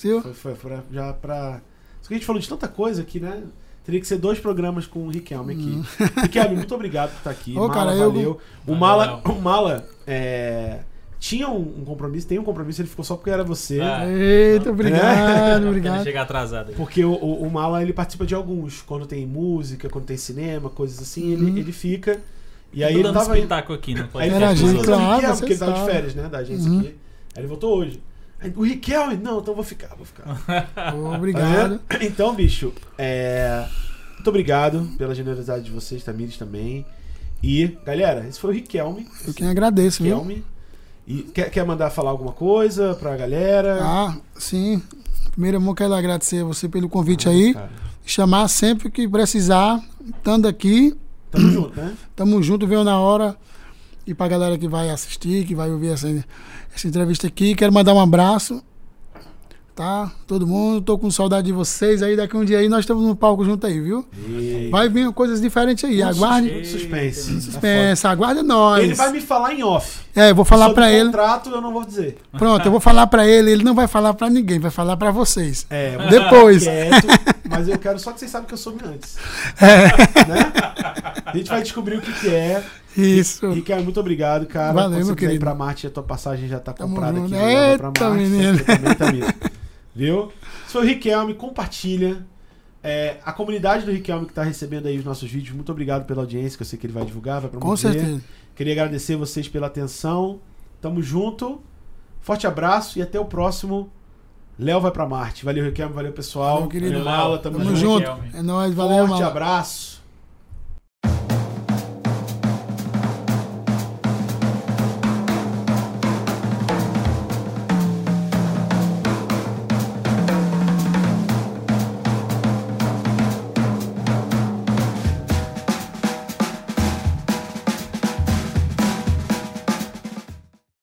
Viu? Foi, foi, foi já pra. Só que a gente falou de tanta coisa aqui, né? Teria que ser dois programas com o Riquelme aqui. Riquelme, muito obrigado por estar aqui. Hum. Ô, Mala, cara, eu- valeu. O Valeu, Mala, o Mala é, tinha um, um compromisso, tem um compromisso, ele ficou só porque era você. Ah. Eita, obrigado, Ele obrigado. chega atrasado aí. Porque o, o, o Mala ele participa de alguns. Quando tem música, quando tem cinema, coisas assim, ele, Uhum. ele fica. E aí ele tava. Aí espetáculo aqui, não pode ele Era voltou gente, claro, Riquelme, porque ele tava de sabe. férias, né? Da agência Uhum. aqui. Aí ele voltou hoje. Aí, o Riquelme? Não, então eu vou ficar, vou ficar. Obrigado. Tá? Então, bicho, é... muito obrigado pela generosidade de vocês, Tamires também. E, galera, esse foi o Riquelme. Eu quem agradeço, viu? Riquelme. E quer, quer mandar falar alguma coisa pra galera? Ah, sim. Primeiro, eu quero agradecer a você pelo convite aí. Cara, Chamar sempre que precisar, estando aqui. Tamo junto, né? Tamo junto, veio na hora. E pra galera que vai assistir, que vai ouvir essa, essa entrevista aqui, quero mandar um abraço. Tá? Todo mundo, tô com saudade de vocês aí. Daqui um dia aí nós estamos no palco junto aí, viu? E... Vai vir coisas diferentes aí. Aguarde. Suspense. Tá Suspense, aguarde foda. nós. Ele vai me falar em off. É, eu vou falar pra ele. contrato, eu não vou dizer. Pronto, eu vou falar pra ele. Ele não vai falar pra ninguém, vai falar pra vocês. É, vou Depois. quieto, mas eu quero só que vocês saibam que eu soube antes. É. Né? A gente vai descobrir o que, que é. Isso. Ricardo, muito obrigado, cara. Valeu, meu querido. pra Marte, a tua passagem já tá Tamo comprada junto. aqui. leva pra Eita, Marte, menino. mesmo. Viu? Foi o Riquelme, compartilha. É, a comunidade do Riquelme que tá recebendo aí os nossos vídeos, muito obrigado pela audiência, que eu sei que ele vai divulgar, vai promover. Com certeza. Queria agradecer vocês pela atenção. Tamo junto. Forte abraço e até o próximo. Léo vai pra Marte. Valeu, Riquelme. Valeu, pessoal. Valeu, querido. Valeu, Mala. Tamo, Tamo junto. junto. É nóis, valeu, Forte mano. abraço.